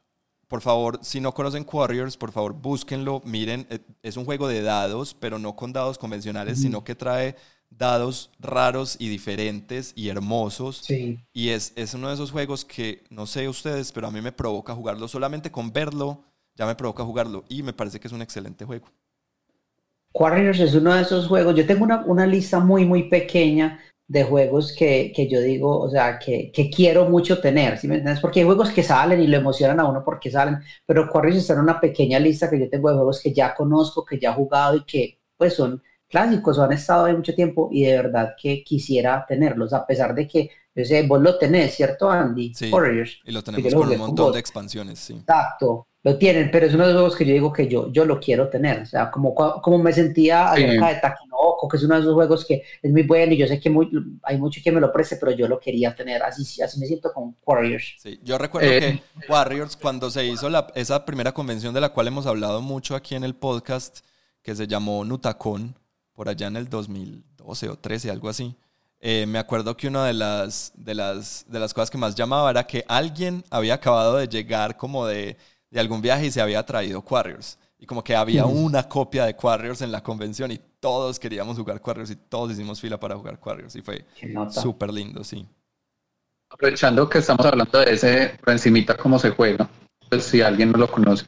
por favor, si no conocen Warriors, por favor búsquenlo, miren, eh, es un juego de dados, pero no con dados convencionales, sino que trae dados raros y diferentes y hermosos. Sí. Y es, es uno de esos juegos que, no sé ustedes, pero a mí me provoca jugarlo. Solamente con verlo, ya me provoca jugarlo. Y me parece que es un excelente juego. Warriors es uno de esos juegos. Yo tengo una, una lista muy, muy pequeña de juegos que, que, yo digo, o sea, que, que quiero mucho tener, ¿sí me entiendes? Porque hay juegos que salen y lo emocionan a uno porque salen, pero Quarries está en una pequeña lista que yo tengo de juegos que ya conozco, que ya he jugado y que pues son clásicos o han estado ahí mucho tiempo y de verdad que quisiera tenerlos, a pesar de que, yo sé, vos lo tenés, ¿cierto, Andy? Sí, Warriors, y lo tenemos con un montón de expansiones, sí. Exacto, lo tienen, pero es uno de los juegos que yo digo que yo, yo lo quiero tener. O sea, como, como me sentía acerca de Takinoko, que es uno de esos juegos que es muy bueno y yo sé que hay mucho que me lo preste, pero yo lo quería tener. Así, así me siento con Warriors. Sí, yo recuerdo eh. que Warriors, cuando se hizo la, esa primera convención de la cual hemos hablado mucho aquí en el podcast, que se llamó Nutacon, por allá en el 2012 o 13, algo así. Eh, me acuerdo que una de las, de, las, de las cosas que más llamaba era que alguien había acabado de llegar como de de algún viaje y se había traído Quarriors. Y como que había una copia de Quarriors en la convención y todos queríamos jugar Quarriors y todos hicimos fila para jugar Quarriors y fue súper lindo, sí. Aprovechando que estamos hablando de ese por encimita cómo se juega, pues si alguien no lo conoce.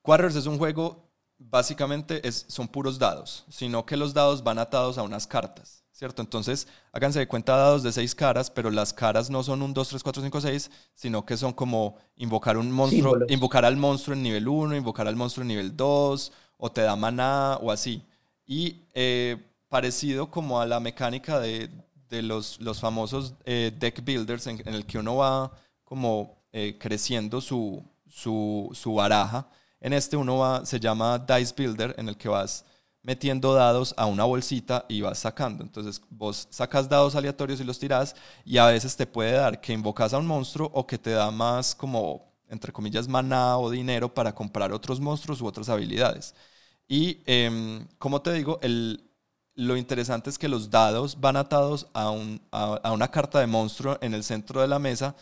Quarriors es un juego, básicamente es, son puros dados, sino que los dados van atados a unas cartas. ¿cierto? Entonces, háganse de cuenta dados de seis caras, pero las caras no son un 2, 3, 4, 5, 6, sino que son como invocar un monstruo, invocar al monstruo en nivel 1, invocar al monstruo en nivel 2, o te da maná, o así. Y eh, parecido como a la mecánica de, de los, los, famosos eh, deck builders en, el que uno va como eh, creciendo su, su, su, baraja. En este uno va, se llama Dice Builder, en el que vas metiendo dados a una bolsita y vas sacando. Entonces vos sacas dados aleatorios y los tirás y a veces te puede dar que invocas a un monstruo o que te da más como, entre comillas, maná o dinero para comprar otros monstruos u otras habilidades. Y em, como te digo, el, lo interesante es que los dados van atados a, un, a, una carta de monstruo en el centro de la mesa,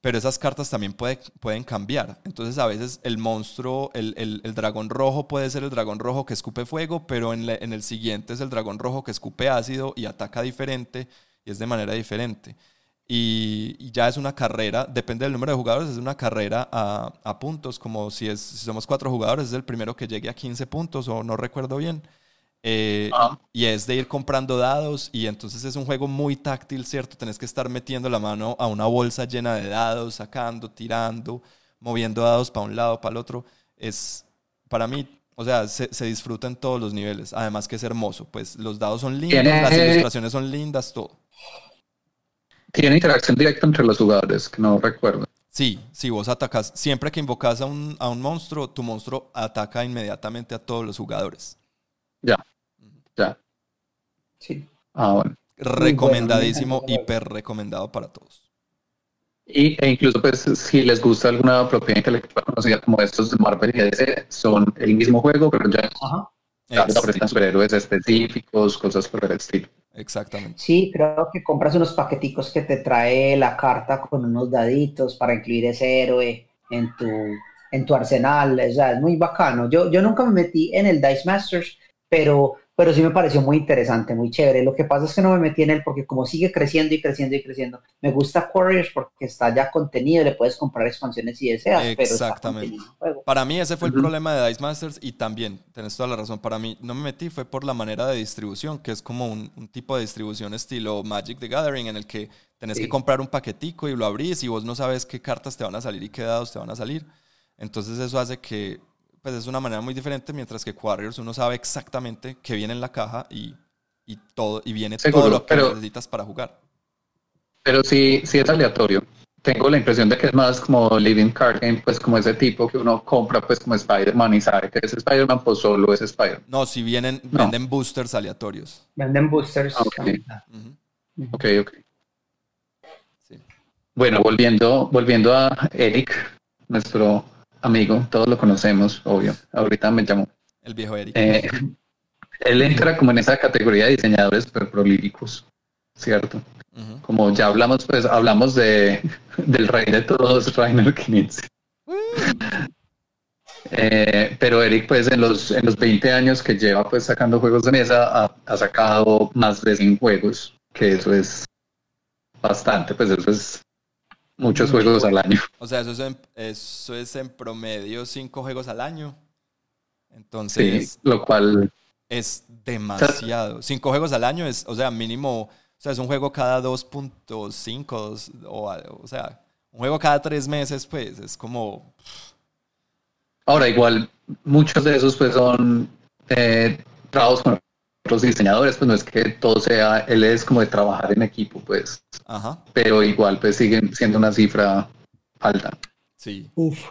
pero esas cartas también pueden cambiar. Entonces a veces el monstruo, el, el, dragón rojo puede ser el dragón rojo que escupe fuego, pero en, en, el siguiente es el dragón rojo que escupe ácido y ataca diferente y es de manera diferente. Y, ya es una carrera, depende del número de jugadores, es una carrera a, a puntos, como si, es, si somos cuatro jugadores, es el primero que llegue a 15 puntos o no recuerdo bien. Eh, y es de ir comprando dados y entonces es un juego muy táctil, ¿cierto? Tenés que estar metiendo la mano a una bolsa llena de dados, sacando, tirando, moviendo dados para un lado, para el otro. Es, para mí, o sea, se, disfruta en todos los niveles. Además que es hermoso, pues los dados son lindos, las ilustraciones son lindas, todo. Tiene interacción directa entre los jugadores, que no recuerdo. Sí, si vos atacas, siempre que invocas a un, a un monstruo, tu monstruo ataca inmediatamente a todos los jugadores. Ya, ya. Sí. Ah, bueno. Recomendadísimo, hiper recomendado para todos. Y, e incluso, pues, si les gusta alguna propiedad intelectual conocida como estos de Marvel y DC, son el mismo juego, pero ya presentan superhéroes específicos, cosas por el estilo. Exactamente. Sí, creo que compras unos paqueticos que te trae la carta con unos daditos para incluir ese héroe en tu, en tu arsenal. O sea, es muy bacano. Yo, yo nunca me metí en el Dice Masters, pero, pero sí me pareció muy interesante, muy chévere. Lo que pasa es que no me metí en él porque como sigue creciendo y creciendo y creciendo, me gusta Warriors porque está ya contenido, le puedes comprar expansiones si deseas, Exactamente. Para mí ese fue el problema de Dice Masters y también, tenés toda la razón, para mí no me metí fue por la manera de distribución, que es como un, tipo de distribución estilo Magic the Gathering en el que tenés que comprar un paquetico y lo abrís y vos no sabes qué cartas te van a salir y qué dados te van a salir. Entonces eso hace que pues es una manera muy diferente, mientras que Warriors uno sabe exactamente qué viene en la caja y, y todo, y viene todo lo que necesitas para jugar. Pero sí, sí es aleatorio. Tengo la impresión de que es más como Living Card Game, pues como ese tipo que uno compra pues como Spider-Man y sabe que es Spider-Man, pues solo es Spider-Man. No, si vienen, venden boosters aleatorios. Venden boosters. Ah, ok, ok. Bueno, volviendo, volviendo a Eric, nuestro amigo, todos lo conocemos, obvio. Ahorita me llamó. El viejo Eric. Eh, él entra como en esa categoría de diseñadores prolíficos, ¿cierto? Como ya hablamos, pues hablamos de, del rey de todos, (laughs) Rainer Knizia. Eh, pero Eric, pues en los, en los 20 años que lleva pues sacando juegos de mesa, ha, ha, sacado más de 100 juegos, que eso es bastante, pues eso es Muchos juegos al año. O sea, eso es en, eso es en promedio cinco juegos al año. Entonces. lo cual. Es demasiado. cinco juegos al año es, o sea, mínimo. O sea, es un juego cada 2.5. O, o sea, un juego cada tres meses, pues es como. Ahora, igual, muchos de esos, pues son eh, trabajos con otros diseñadores, pues no es que todo sea, él es como de trabajar en equipo, pues. Ajá. Pero igual, pues sigue siendo una cifra alta. Sí. Uf.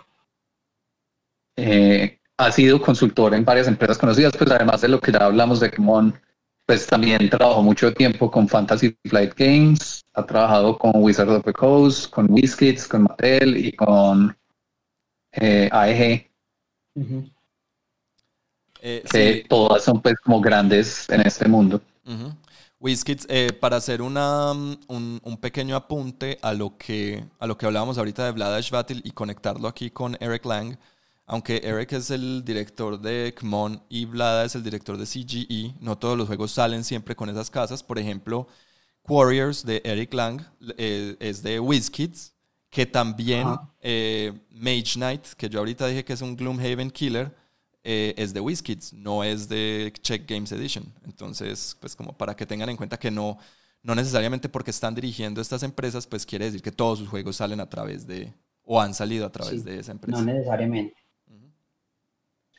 Eh, ha sido consultor en varias empresas conocidas, pues además de lo que ya hablamos de Kemon, pues también trabajó mucho tiempo con Fantasy Flight Games, ha trabajado con Wizard of the Coast, con WizKids, con Mattel y con eh, AEG. Eh, que todas son pues como grandes en este mundo. Uh para hacer una, un, un, pequeño apunte a lo, que, a lo que hablábamos ahorita de Vladash Battle y conectarlo aquí con Eric Lang, aunque Eric es el director de Kmon y Vlada es el director de CGE, no todos los juegos salen siempre con esas casas. Por ejemplo, Warriors de Eric Lang eh, es de WizKids, que también Mage Knight, que yo ahorita dije que es un Gloomhaven Killer, eh, es de WizKids, no es de Check Games Edition. Entonces, pues como para que tengan en cuenta que no, no necesariamente porque están dirigiendo estas empresas, pues quiere decir que todos sus juegos salen a través de, o han salido a través de esa empresa. No necesariamente.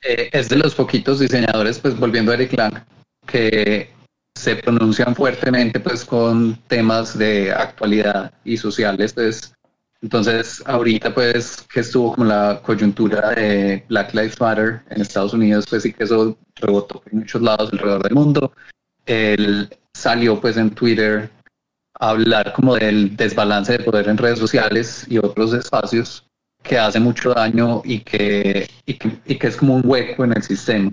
Eh, es de los poquitos diseñadores, pues volviendo a Eric Lang, que se pronuncian fuertemente pues con temas de actualidad y sociales, pues Entonces, ahorita pues que estuvo como la coyuntura de Black Lives Matter en Estados Unidos, pues sí que eso rebotó en muchos lados alrededor del mundo. Él salió pues en Twitter a hablar como del desbalance de poder en redes sociales y otros espacios que hace mucho daño y que, y que, y que es como un hueco en el sistema.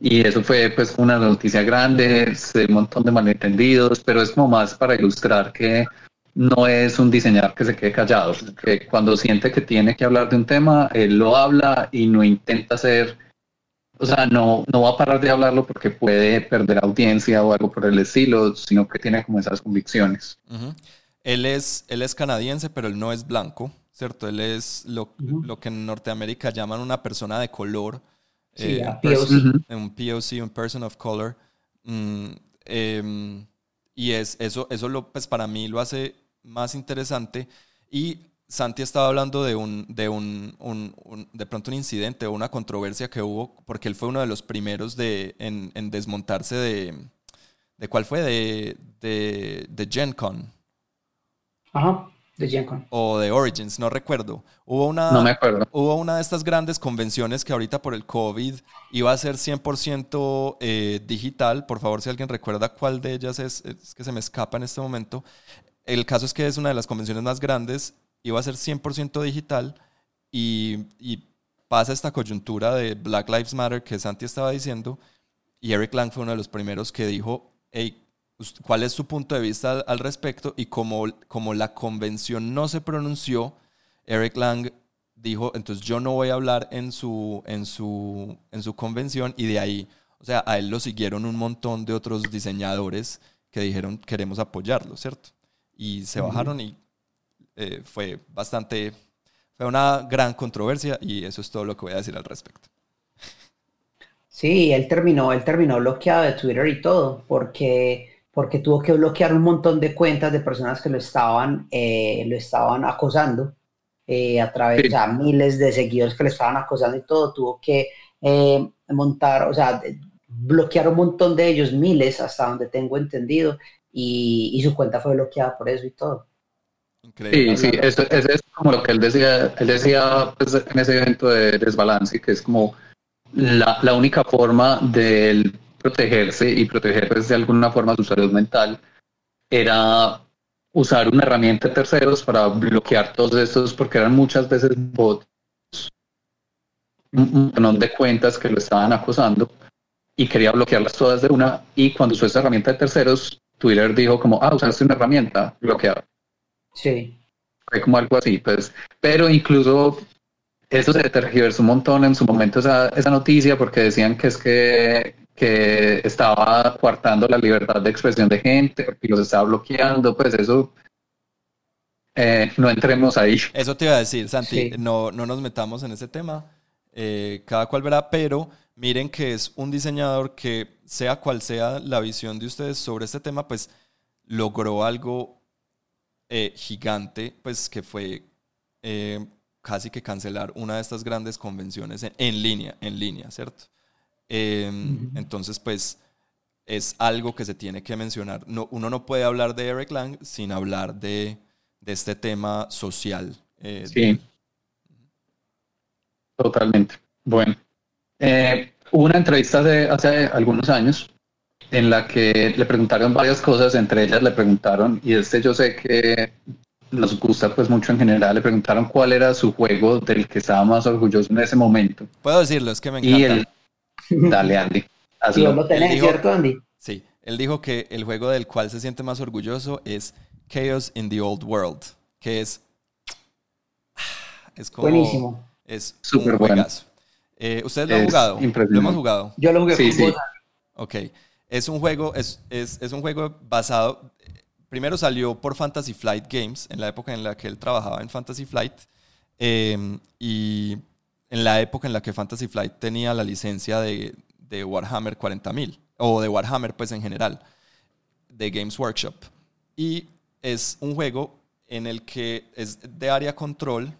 Y eso fue pues una noticia grande, un montón de malentendidos, pero es como más para ilustrar que no es un diseñador que se quede callado, que cuando siente que tiene que hablar de un tema, él lo habla y no intenta hacer, o sea, no, no va a parar de hablarlo porque puede perder audiencia o algo por el estilo, sino que tiene como esas convicciones. él, es, él es canadiense, pero él no es blanco, ¿cierto? Él es lo, lo que en Norteamérica llaman una persona de color. Sí, eh, POC. Un POC, un person of color. Mm, em, y es, eso, eso lo, pues para mí lo hace más interesante. Y Santi estaba hablando de un, de un, de pronto un incidente o una controversia que hubo, porque él fue uno de los primeros de, en, en desmontarse de, de cuál fue, de, de, de Gen Con. Ajá, de Gen Con. O de Origins, no recuerdo. Hubo una, no me acuerdo. Hubo una de estas grandes convenciones que ahorita por el COVID iba a ser 100% eh, digital. Por favor, si alguien recuerda cuál de ellas es, es que se me escapa en este momento. El caso es que es una de las convenciones más grandes, iba a ser 100% digital y, pasa esta coyuntura de Black Lives Matter que Santi estaba diciendo y Eric Lang fue uno de los primeros que dijo, hey, ¿cuál es su punto de vista al, respecto? Y como, como la convención no se pronunció, Eric Lang dijo, entonces yo no voy a hablar en su, en su, en su convención y de ahí, o sea, a él lo siguieron un montón de otros diseñadores que dijeron queremos apoyarlo, ¿cierto? Y se bajaron y eh, fue bastante, fue una gran controversia y eso es todo lo que voy a decir al respecto. Sí, él terminó, él terminó bloqueado de Twitter y todo, porque, porque tuvo que bloquear un montón de cuentas de personas que lo estaban, eh, lo estaban acosando eh, a través, de miles de seguidores que le estaban acosando y todo, tuvo que montar, o sea, bloquear un montón de ellos, miles, hasta donde tengo entendido, y, su cuenta fue bloqueada por eso y todo. Sí, sí, eso, es como lo que él decía, él decía pues, en ese evento de desbalance, que es como la, la única forma de protegerse y proteger pues, de alguna forma su salud mental era usar una herramienta de terceros para bloquear todos estos, porque eran muchas veces bots, un montón de cuentas que lo estaban acosando y quería bloquearlas todas de una y cuando usó esa herramienta de terceros Twitter dijo como, ah, usaste una herramienta bloqueada. Sí. Fue como algo así, pues. Pero incluso eso se tergiversó un montón en su momento esa, esa noticia porque decían que es que, que estaba coartando la libertad de expresión de gente y los estaba bloqueando, pues eso eh, no entremos ahí. Eso te iba a decir, Santi, no, no nos metamos en ese tema, eh, cada cual verá, pero miren que es un diseñador que, sea cual sea la visión de ustedes sobre este tema, pues logró algo eh, gigante, pues que fue eh, casi que cancelar una de estas grandes convenciones en, línea, en línea, ¿cierto? Em, entonces, pues es algo que se tiene que mencionar. No, uno no puede hablar de Eric Lang sin hablar de, este tema social. Eh, sí. Totalmente. Bueno, eh, hubo una entrevista de hace algunos años en la que le preguntaron varias cosas, entre ellas le preguntaron, y este yo sé que nos gusta pues mucho en general, le preguntaron cuál era su juego del que estaba más orgulloso en ese momento. Puedo decirlo, es que me encanta. Y él, (laughs) dale Andy. Sí, lo tenés, ¿cierto Andy? Sí, él dijo que el juego del cual se siente más orgulloso es Chaos in the Old World, que es... (sighs) es como, Buenísimo. Es súper bueno. Eh, ¿Ustedes lo han jugado? Lo hemos jugado. Yo lo jugué con Ok. Es un juego, es, es, es, un juego basado. Primero salió por Fantasy Flight Games, en la época en la que él trabajaba en Fantasy Flight. Em, y en la época en la que Fantasy Flight tenía la licencia de, de Warhammer 40.000, o de Warhammer, pues en general, de Games Workshop. Y es un juego en el que es de área control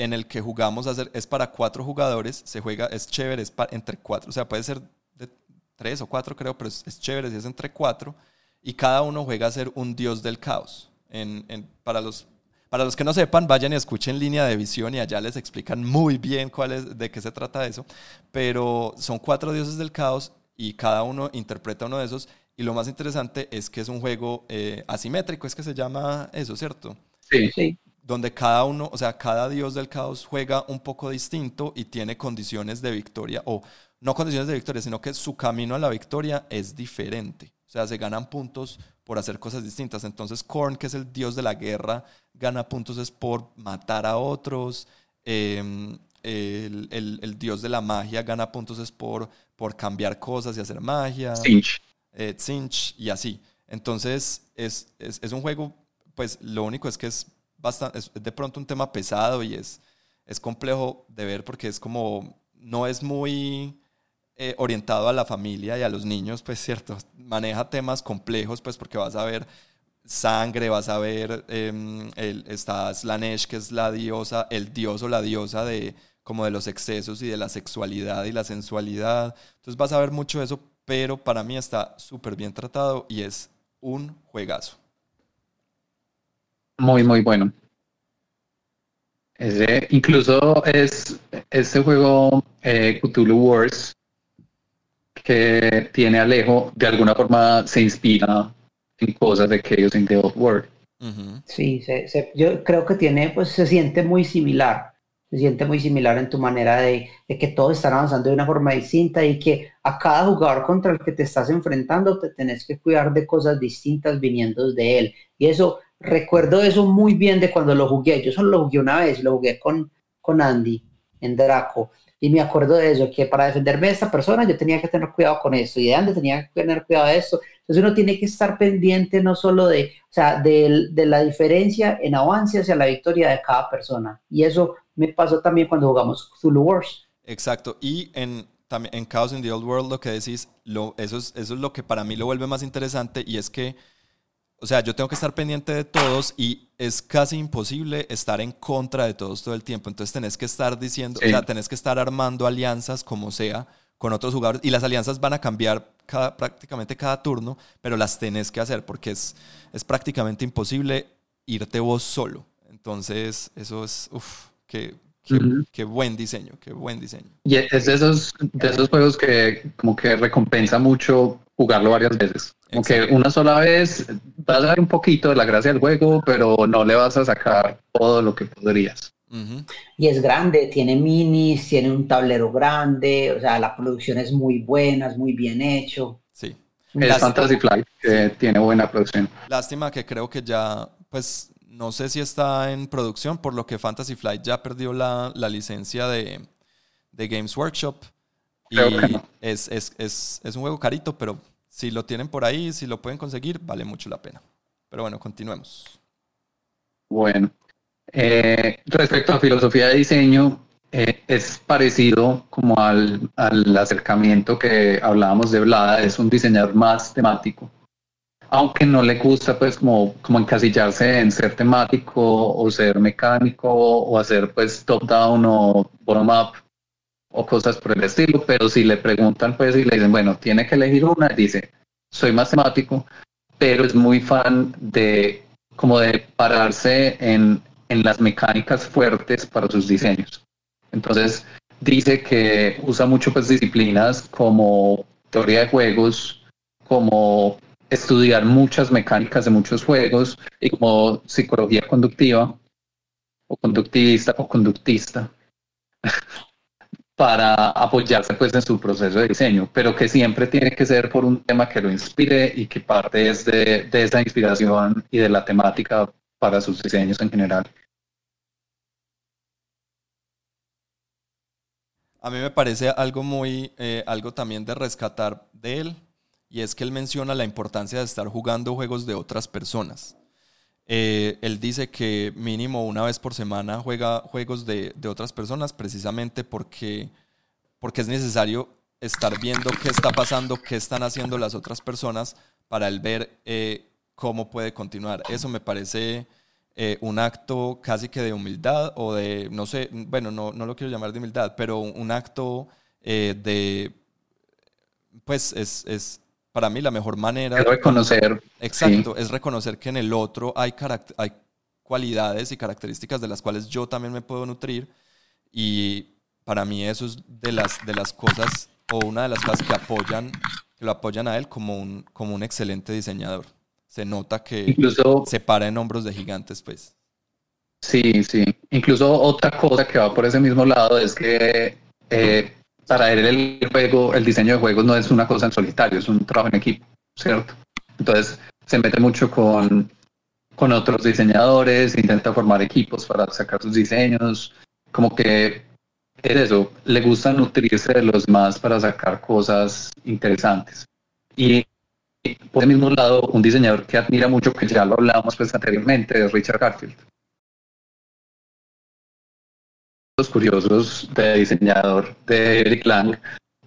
en el que jugamos a hacer, es para cuatro jugadores, se juega, es chévere, es entre cuatro, o sea, puede ser de tres o cuatro creo, pero es, chévere si es entre cuatro, y cada uno juega a ser un dios del caos. En, para, los, Para los que no sepan, vayan y escuchen Línea de Visión y allá les explican muy bien cuál es, de qué se trata eso. Pero son cuatro dioses del caos y cada uno interpreta uno de esos. Y lo más interesante es que es un juego eh, asimétrico, es que se llama eso, ¿cierto? Sí, sí. Donde cada uno, o sea, cada dios del caos juega un poco distinto y tiene condiciones de victoria, o no condiciones de victoria, sino que su camino a la victoria es diferente. O sea, se ganan puntos por hacer cosas distintas. Entonces, Korn, que es el dios de la guerra, gana puntos es por matar a otros. Em, el, dios de la magia gana puntos es por, por cambiar cosas y hacer magia. Cinch. Eh, y así. Entonces, es, un juego, pues lo único es que es, es de pronto un tema pesado y es, es complejo de ver porque es como, no es muy eh, orientado a la familia y a los niños, pues cierto, maneja temas complejos, pues porque vas a ver sangre, vas a ver, eh, el, está Slanesh, que es la diosa, el dios o la diosa de como de los excesos y de la sexualidad y la sensualidad. Entonces vas a ver mucho eso, pero para mí está súper bien tratado y es un juegazo. Muy, muy bueno. Ese, incluso es este juego eh, Cthulhu Wars que tiene Alejo, de alguna forma se inspira en cosas de Chaos in the Old World. Sí, yo creo que tiene, pues se siente muy similar se siente muy similar en tu manera de, que todos están avanzando de una forma distinta y que a cada jugador contra el que te estás enfrentando te tenés que cuidar de cosas distintas viniendo de él. Y eso, recuerdo eso muy bien de cuando lo jugué. Yo solo lo jugué una vez, lo jugué con, con Andy en Draco. Y me acuerdo de eso, que para defenderme de esta persona yo tenía que tener cuidado con esto y de Andy tenía que tener cuidado de esto. Entonces uno tiene que estar pendiente no solo de, o sea, de, de la diferencia en avance hacia la victoria de cada persona. Y eso me pasó también cuando jugamos Zulu Wars. Exacto, y en, también en Chaos in the Old World lo que decís, lo, eso, es, eso es lo que para mí lo vuelve más interesante y es que, o sea, yo tengo que estar pendiente de todos y es casi imposible estar en contra de todos todo el tiempo, entonces tenés que estar diciendo, o sea, tenés que estar armando alianzas como sea con otros jugadores y las alianzas van a cambiar cada, prácticamente cada turno, pero las tenés que hacer porque es, es prácticamente imposible irte vos solo. Entonces, eso es, uff, Qué, buen diseño, qué buen diseño. Y es de esos, de esos juegos que como que recompensa mucho jugarlo varias veces. Como que una sola vez vas a dar un poquito de la gracia del juego, pero no le vas a sacar todo lo que podrías. Y es grande, tiene minis, tiene un tablero grande, o sea, la producción es muy buena, es muy bien hecho. Sí. Es Fantasy Flight, que tiene buena producción. Lástima que creo que ya, pues no sé si está en producción, por lo que Fantasy Flight ya perdió la, licencia de, Games Workshop. y es, es, un juego carito, pero si lo tienen por ahí, si lo pueden conseguir, vale mucho la pena. Pero bueno, continuemos. Bueno, eh, respecto a filosofía de diseño, eh, es parecido como al, al, acercamiento que hablábamos de Blada, es un diseñador más temático aunque no le gusta pues como, como encasillarse en ser temático o ser mecánico o hacer pues top down o bottom up o cosas por el estilo, pero si le preguntan pues y le dicen, bueno, tiene que elegir una, dice, soy más temático, pero es muy fan de como de pararse en, en las mecánicas fuertes para sus diseños. Entonces dice que usa mucho pues disciplinas como teoría de juegos, como estudiar muchas mecánicas de muchos juegos y como psicología conductiva o conductivista o conductista (laughs) para apoyarse pues en su proceso de diseño, pero que siempre tiene que ser por un tema que lo inspire y que parte es de, esa inspiración y de la temática para sus diseños en general. A mí me parece algo muy, eh, algo también de rescatar de él, y es que él menciona la importancia de estar jugando juegos de otras personas. Eh, él dice que mínimo una vez por semana juega juegos de, otras personas precisamente porque, porque es necesario estar viendo qué está pasando, qué están haciendo las otras personas para él ver eh, cómo puede continuar. Eso me parece eh, un acto casi que de humildad o de, no sé, bueno, no, no lo quiero llamar de humildad, pero un, acto de, pues es, es para mí la mejor manera... Es reconocer. Exacto, es reconocer que en el otro hay, hay cualidades y características de las cuales yo también me puedo nutrir. Y para mí eso es de las, de las cosas o una de las cosas que apoyan, que lo apoyan a él como un, como un excelente diseñador. Se nota que Incluso, se para en hombros de gigantes, pues. sí, sí. Incluso otra cosa que va por ese mismo lado es que eh, para él el juego, el diseño de juegos no es una cosa en solitario, es un trabajo en equipo, ¿cierto? Entonces se mete mucho con, con otros diseñadores, intenta formar equipos para sacar sus diseños, como que es eso, le gusta nutrirse de los más para sacar cosas interesantes. Y por el mismo lado, un diseñador que admira mucho, que ya lo hablamos pues anteriormente, es Richard Garfield. Curiosos de diseñador de Eric Lang,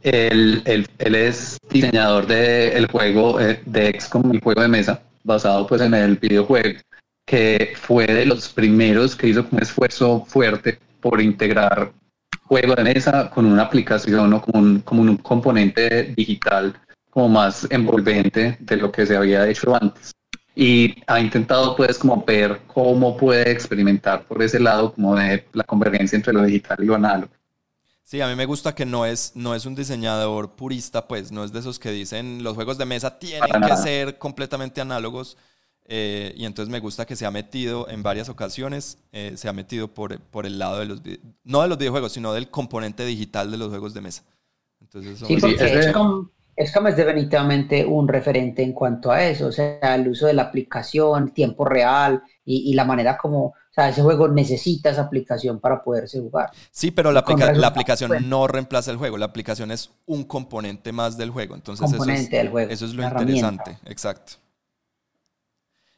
él, es diseñador del el juego eh, de XCOM, el juego de mesa, basado pues en el videojuego, que fue de los primeros que hizo un esfuerzo fuerte por integrar juego de mesa con una aplicación o como un, como un componente digital como más envolvente de lo que se había hecho antes. Y ha intentado pues como ver cómo puede experimentar por ese lado como de la convergencia entre lo digital y lo análogo. Sí, a mí me gusta que no es, no es un diseñador purista, pues no es de esos que dicen los juegos de mesa tienen Para que nada. ser completamente análogos. eh, y entonces me gusta que se ha metido en varias ocasiones, eh, se ha metido por, por el lado de los, no de los videojuegos, sino del componente digital de los juegos de mesa. Entonces, eso Sí, porque ese- XCOM, XCOM es definitivamente un referente en cuanto a eso, o sea, el uso de la aplicación, tiempo real y, y la manera como, o sea, ese juego necesita esa aplicación para poderse jugar. Sí, pero la, aplica- aplicación buenos. no reemplaza el juego, la aplicación es un componente más del juego. Entonces eso es, Componente del juego, eso es lo interesante, exacto.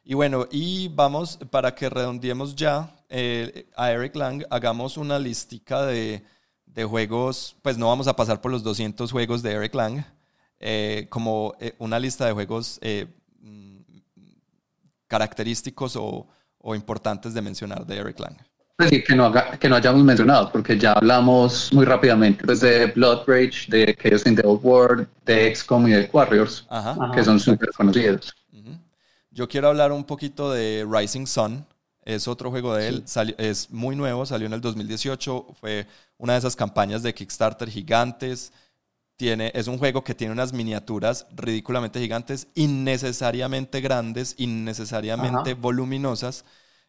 Y bueno, y vamos, para que redondeemos ya eh, a Eric Lang, hagamos una listica de, de juegos, pues no vamos a pasar por los 200 juegos de Eric Lang, eh, como eh, una lista de juegos eh, mm, característicos o, o importantes de mencionar de Eric Lang. Pues sí, que no, haga- que no hayamos mencionado, porque ya hablamos muy rápidamente pues, de Blood Rage, de Chaos in the Old World, de XCOM y de Warriors, Ajá. Que son súper conocidos. Yo quiero hablar un poquito de Rising Sun. Es otro juego de él. Es muy nuevo, salió en el 2018. Fue una de esas campañas de Kickstarter gigantes. Tiene, es un juego que tiene unas miniaturas ridículamente gigantes, innecesariamente grandes, innecesariamente Ajá. voluminosas.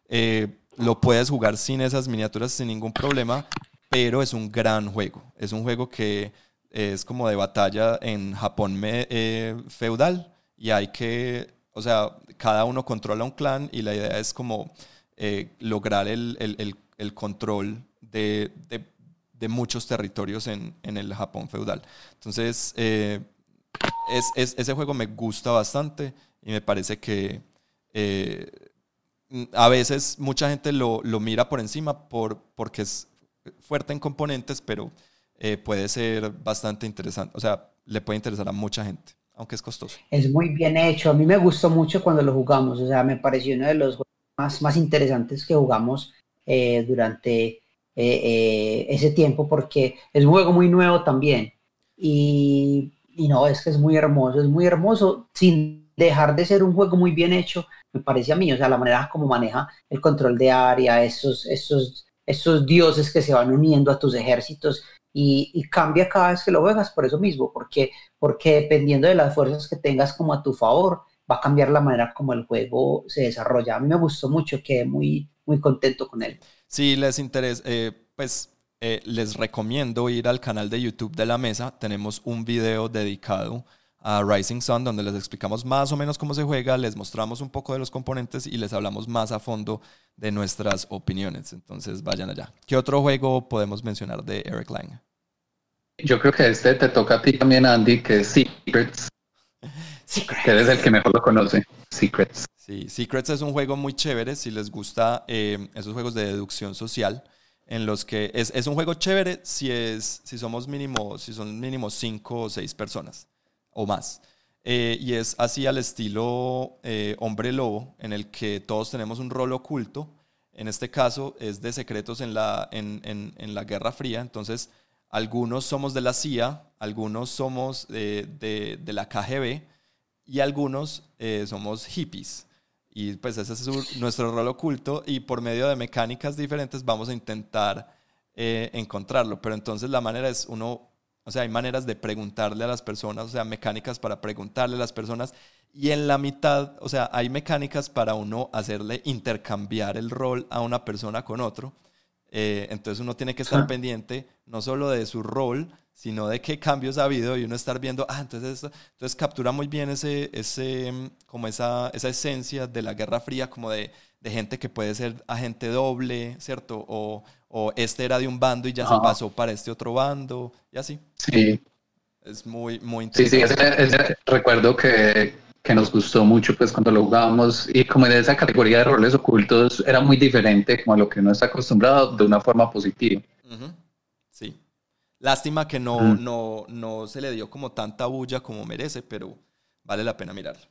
Eh, lo puedes jugar sin esas miniaturas sin ningún problema, pero es un gran juego. Es un juego que es como de batalla en Japón me- eh, feudal y hay que, o sea, cada uno controla un clan y la idea es como eh, lograr el, el- el- el control de, de- de muchos territorios en, en el Japón feudal. Entonces, eh, es, es- ese juego me gusta bastante y me parece que eh, a veces mucha gente lo, lo mira por encima por, porque es fuerte en componentes, pero eh, puede ser bastante interesante. O sea, le puede interesar a mucha gente, aunque es costoso. Es muy bien hecho, a mí me gustó mucho cuando lo jugamos, o sea, me pareció uno de los más, más interesantes que jugamos durante eh, eh, ese tiempo porque es un juego muy nuevo también y, y no, es que es muy hermoso, es muy hermoso sin dejar de ser un juego muy bien hecho, me parece a mí, o sea, la manera como maneja el control de área, esos, esos, esos dioses que se van uniendo a tus ejércitos y, y cambia cada vez que lo juegas por eso mismo, porque, porque dependiendo de las fuerzas que tengas como a tu favor, va a cambiar la manera como el juego se desarrolla. A mí me gustó mucho, quedé muy, muy contento con él. Si les interesa, eh, pues eh, les recomiendo ir al canal de YouTube de la mesa. Tenemos un video dedicado a Rising Sun donde les explicamos más o menos cómo se juega, les mostramos un poco de los componentes y les hablamos más a fondo de nuestras opiniones. Entonces vayan allá. ¿Qué otro juego podemos mencionar de Eric Lang? Yo creo que este te toca a ti también, Andy, que es Secrets, (laughs) que eres el que mejor lo conoce. Secrets. Sí, Secrets es un juego muy chévere si les gusta eh, esos juegos de deducción social en los que es, es un juego chévere si es si somos mínimo si son mínimo cinco o seis personas o más Eh, y es así al estilo eh, hombre lobo en el que todos tenemos un rol oculto en este caso es de secretos en la en, en- en la Guerra Fría entonces algunos somos de la CIA algunos somos eh, de, de la KGB y algunos eh, somos hippies y pues ese es nuestro rol oculto y por medio de mecánicas diferentes vamos a intentar eh, encontrarlo. Pero entonces la manera es uno, o sea, hay maneras de preguntarle a las personas, o sea, mecánicas para preguntarle a las personas y en la mitad, o sea, hay mecánicas para uno hacerle intercambiar el rol a una persona con otro. Eh, entonces uno tiene que estar pendiente no solo de su rol, sino de qué cambios ha habido y uno estar viendo, ah, entonces, entonces captura muy bien ese, ese, como esa, esa esencia de la Guerra Fría, como de, de gente que puede ser agente doble, ¿cierto? O, o este era de un bando y ya se pasó para este otro bando, y así. Sí. Es muy, muy interesante. Sí, sí, ese, recuerdo que, que nos gustó mucho pues cuando lo jugábamos y como en esa categoría de roles ocultos era muy diferente como a lo que uno está acostumbrado de una forma positiva. Sí. Lástima que no, no, no se le dio como tanta bulla como merece, pero vale la pena mirarlo.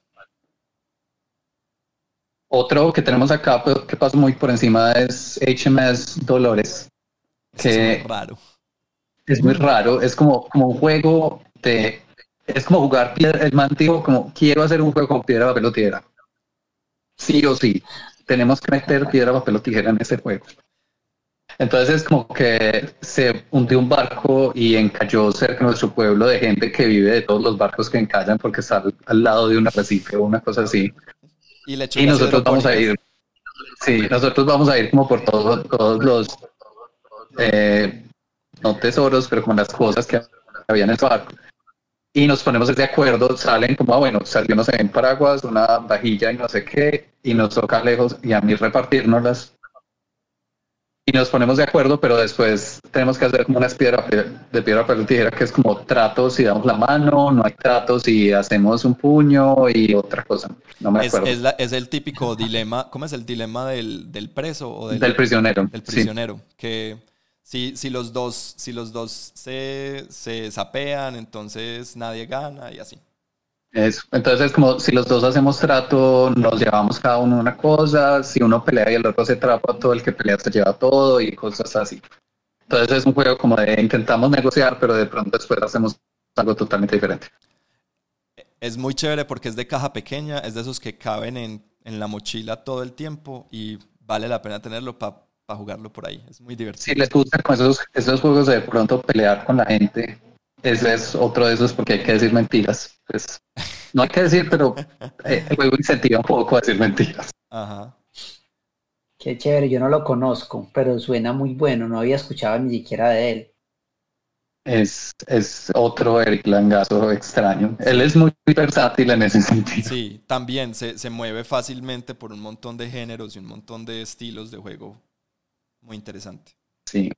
Otro que tenemos acá que pasa muy por encima es HMS Dolores. Que es muy raro. Es muy raro, es como, como un juego de... Es como jugar piedra, el man como quiero hacer un juego con piedra, papel o tijera. Sí o sí, tenemos que meter piedra, papel o tijera en ese juego. Entonces es como que se hundió un barco y encalló cerca de nuestro pueblo de gente que vive de todos los barcos que encallan porque está al, lado de un arrecife o una cosa así. Y, nosotros vamos a ir. Sí, nosotros vamos a ir como por todos, todos los, eh, no tesoros, pero como las cosas que había en el barco. Y nos ponemos de acuerdo, salen como, ah, bueno, salió, no sé, en paraguas, una vajilla y no sé qué, y nos toca lejos y a mí repartirnoslas y nos ponemos de acuerdo, pero después tenemos que hacer como una piedra de piedra papel tijera que es como tratos si damos la mano, no hay tratos si hacemos un puño y otra cosa. No me acuerdo. Es, el típico dilema, ¿cómo es el dilema del, del preso o del, prisionero? Del prisionero, que si, si, los dos, si los dos se, se sapean, entonces nadie gana y así. Entonces es como si los dos hacemos trato, nos llevamos cada uno una cosa, si uno pelea y el otro se trapa, todo el que pelea se lleva todo y cosas así. Entonces es un juego como de intentamos negociar, pero de pronto después hacemos algo totalmente diferente. Es muy chévere porque es de caja pequeña, es de esos que caben en, en la mochila todo el tiempo y vale la pena tenerlo para jugarlo por ahí. Es muy divertido. Si les gusta con esos, esos juegos de pronto pelear con la gente, ese es otro de esos porque hay que decir mentiras. Pues, no hay que decir, pero eh, el juego incentiva un poco a decir mentiras. Ajá. Qué chévere, yo no lo conozco, pero suena muy bueno, no había escuchado ni siquiera de él. Es, es otro Eric Langazo extraño. Él es muy versátil en ese sentido. Sí, también se, se mueve fácilmente por un montón de géneros y un montón de estilos de juego. Muy interesante. Sí,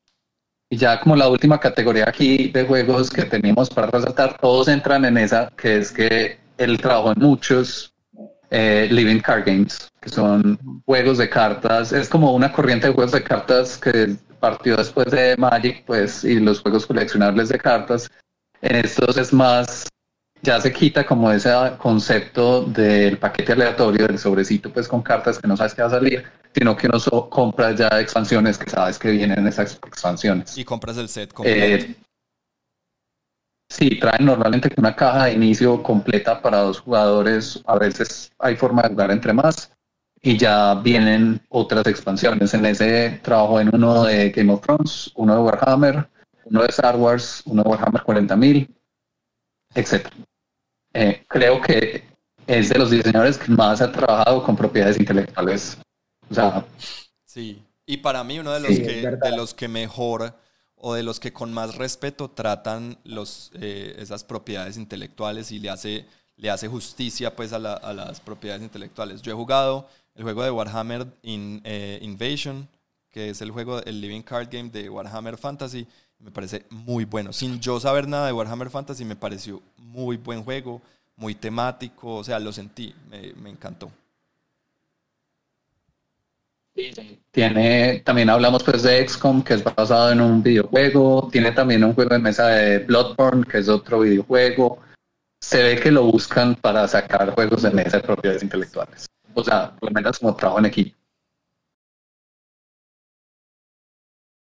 y ya como la última categoría aquí de juegos que tenemos para resaltar, todos entran en esa, que es que él trabajó en muchos eh, living card games, que son juegos de cartas. Es como una corriente de juegos de cartas que partió después de Magic, pues, y los juegos coleccionables de cartas. En estos es más ya se quita como ese concepto del paquete aleatorio, del sobrecito pues con cartas que no sabes qué va a salir, sino que uno compra ya expansiones que sabes que vienen en esas expansiones. Y compras el set completo. Eh, sí, traen normalmente una caja de inicio completa para dos jugadores, a veces hay forma de jugar entre más, y ya vienen otras expansiones. En ese trabajo en uno de Game of Thrones, uno de Warhammer, uno de Star Wars, uno de Warhammer 40.000, etc. Eh, creo que es de los diseñadores que más ha trabajado con propiedades intelectuales. O sea, sí, y para mí uno de los, que, de los que mejor o de los que con más respeto tratan los, eh, esas propiedades intelectuales y le hace, le hace justicia pues a, las propiedades intelectuales. Yo he jugado el juego de Warhammer in, eh, Invasion, que es el juego, el Living Card Game de Warhammer Fantasy, me parece muy bueno. Sin yo saber nada de Warhammer Fantasy, me pareció muy buen juego, muy temático, o sea, lo sentí, me, encantó. Tiene, también hablamos pues de XCOM, que es basado en un videojuego. Tiene también un juego de mesa de Bloodborne, que es otro videojuego. Se ve que lo buscan para sacar juegos de mesa de propiedades intelectuales. O sea, por lo menos como trabajo en equipo.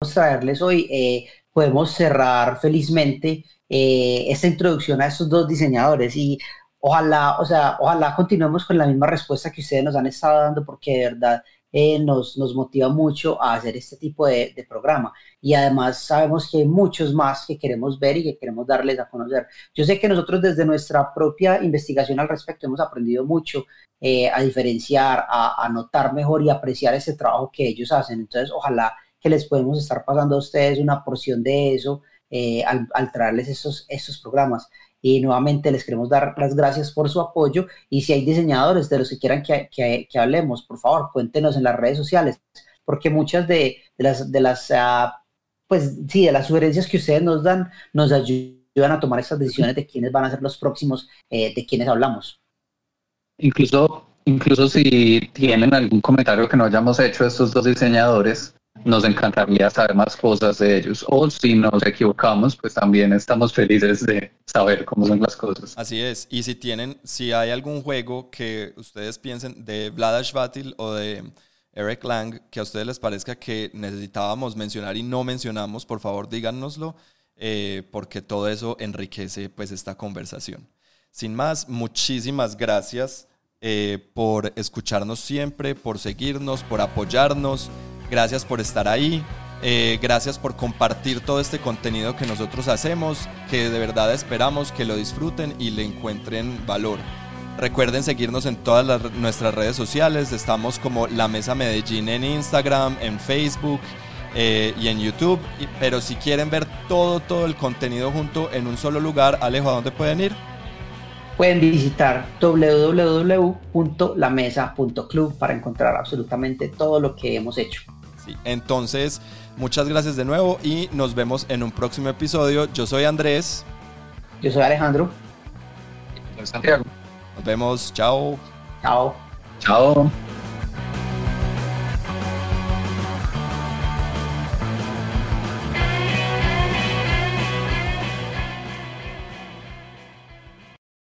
Vamos traerles hoy eh, podemos cerrar felizmente eh, esta introducción a estos dos diseñadores. Y ojalá, o sea, ojalá continuemos con la misma respuesta que ustedes nos han estado dando, porque de verdad eh, nos, motiva mucho a hacer este tipo de, programa. Y además sabemos que hay muchos más que queremos ver y que queremos darles a conocer. Yo sé que nosotros desde nuestra propia investigación al respecto hemos aprendido mucho eh, a diferenciar, a, notar mejor y apreciar ese trabajo que ellos hacen. Entonces, ojalá que les podemos estar pasando a ustedes una porción de eso eh, al, traerles estos, estos programas. Y nuevamente les queremos dar las gracias por su apoyo. Y si hay diseñadores de los que quieran que, que, hablemos, por favor, cuéntenos en las redes sociales, porque muchas de, las, de las uh, pues sí, de las sugerencias que ustedes nos dan, nos ayudan a tomar esas decisiones de quiénes van a ser los próximos, eh, de quienes hablamos. Incluso, incluso si tienen algún comentario que no hayamos hecho estos dos diseñadores, nos encantaría saber más cosas de ellos. O si nos equivocamos, pues también estamos felices de saber cómo son las cosas. Así es. Y si tienen, si hay algún juego que ustedes piensen de Vlad Ashvatil o de Eric Lang que a ustedes les parezca que necesitábamos mencionar y no mencionamos, por favor díganoslo, eh, porque todo eso enriquece pues esta conversación. Sin más, muchísimas gracias eh, por escucharnos siempre, por seguirnos, por apoyarnos. Gracias por estar ahí. Eh, gracias por compartir todo este contenido que nosotros hacemos, que de verdad esperamos que lo disfruten y le encuentren valor. Recuerden seguirnos en todas nuestras redes sociales. Estamos como La Mesa Medellín en Instagram, en Facebook eh, y en YouTube. Pero si quieren ver todo, todo el contenido junto en un solo lugar, Alejo, ¿a dónde pueden ir? Pueden visitar www.lamesa.club para encontrar absolutamente todo lo que hemos hecho. Sí, entonces, muchas gracias de nuevo y nos vemos en un próximo episodio. Yo soy Andrés. Yo soy Alejandro. Yo soy Santiago. Nos vemos. Chao. Chao. Chao.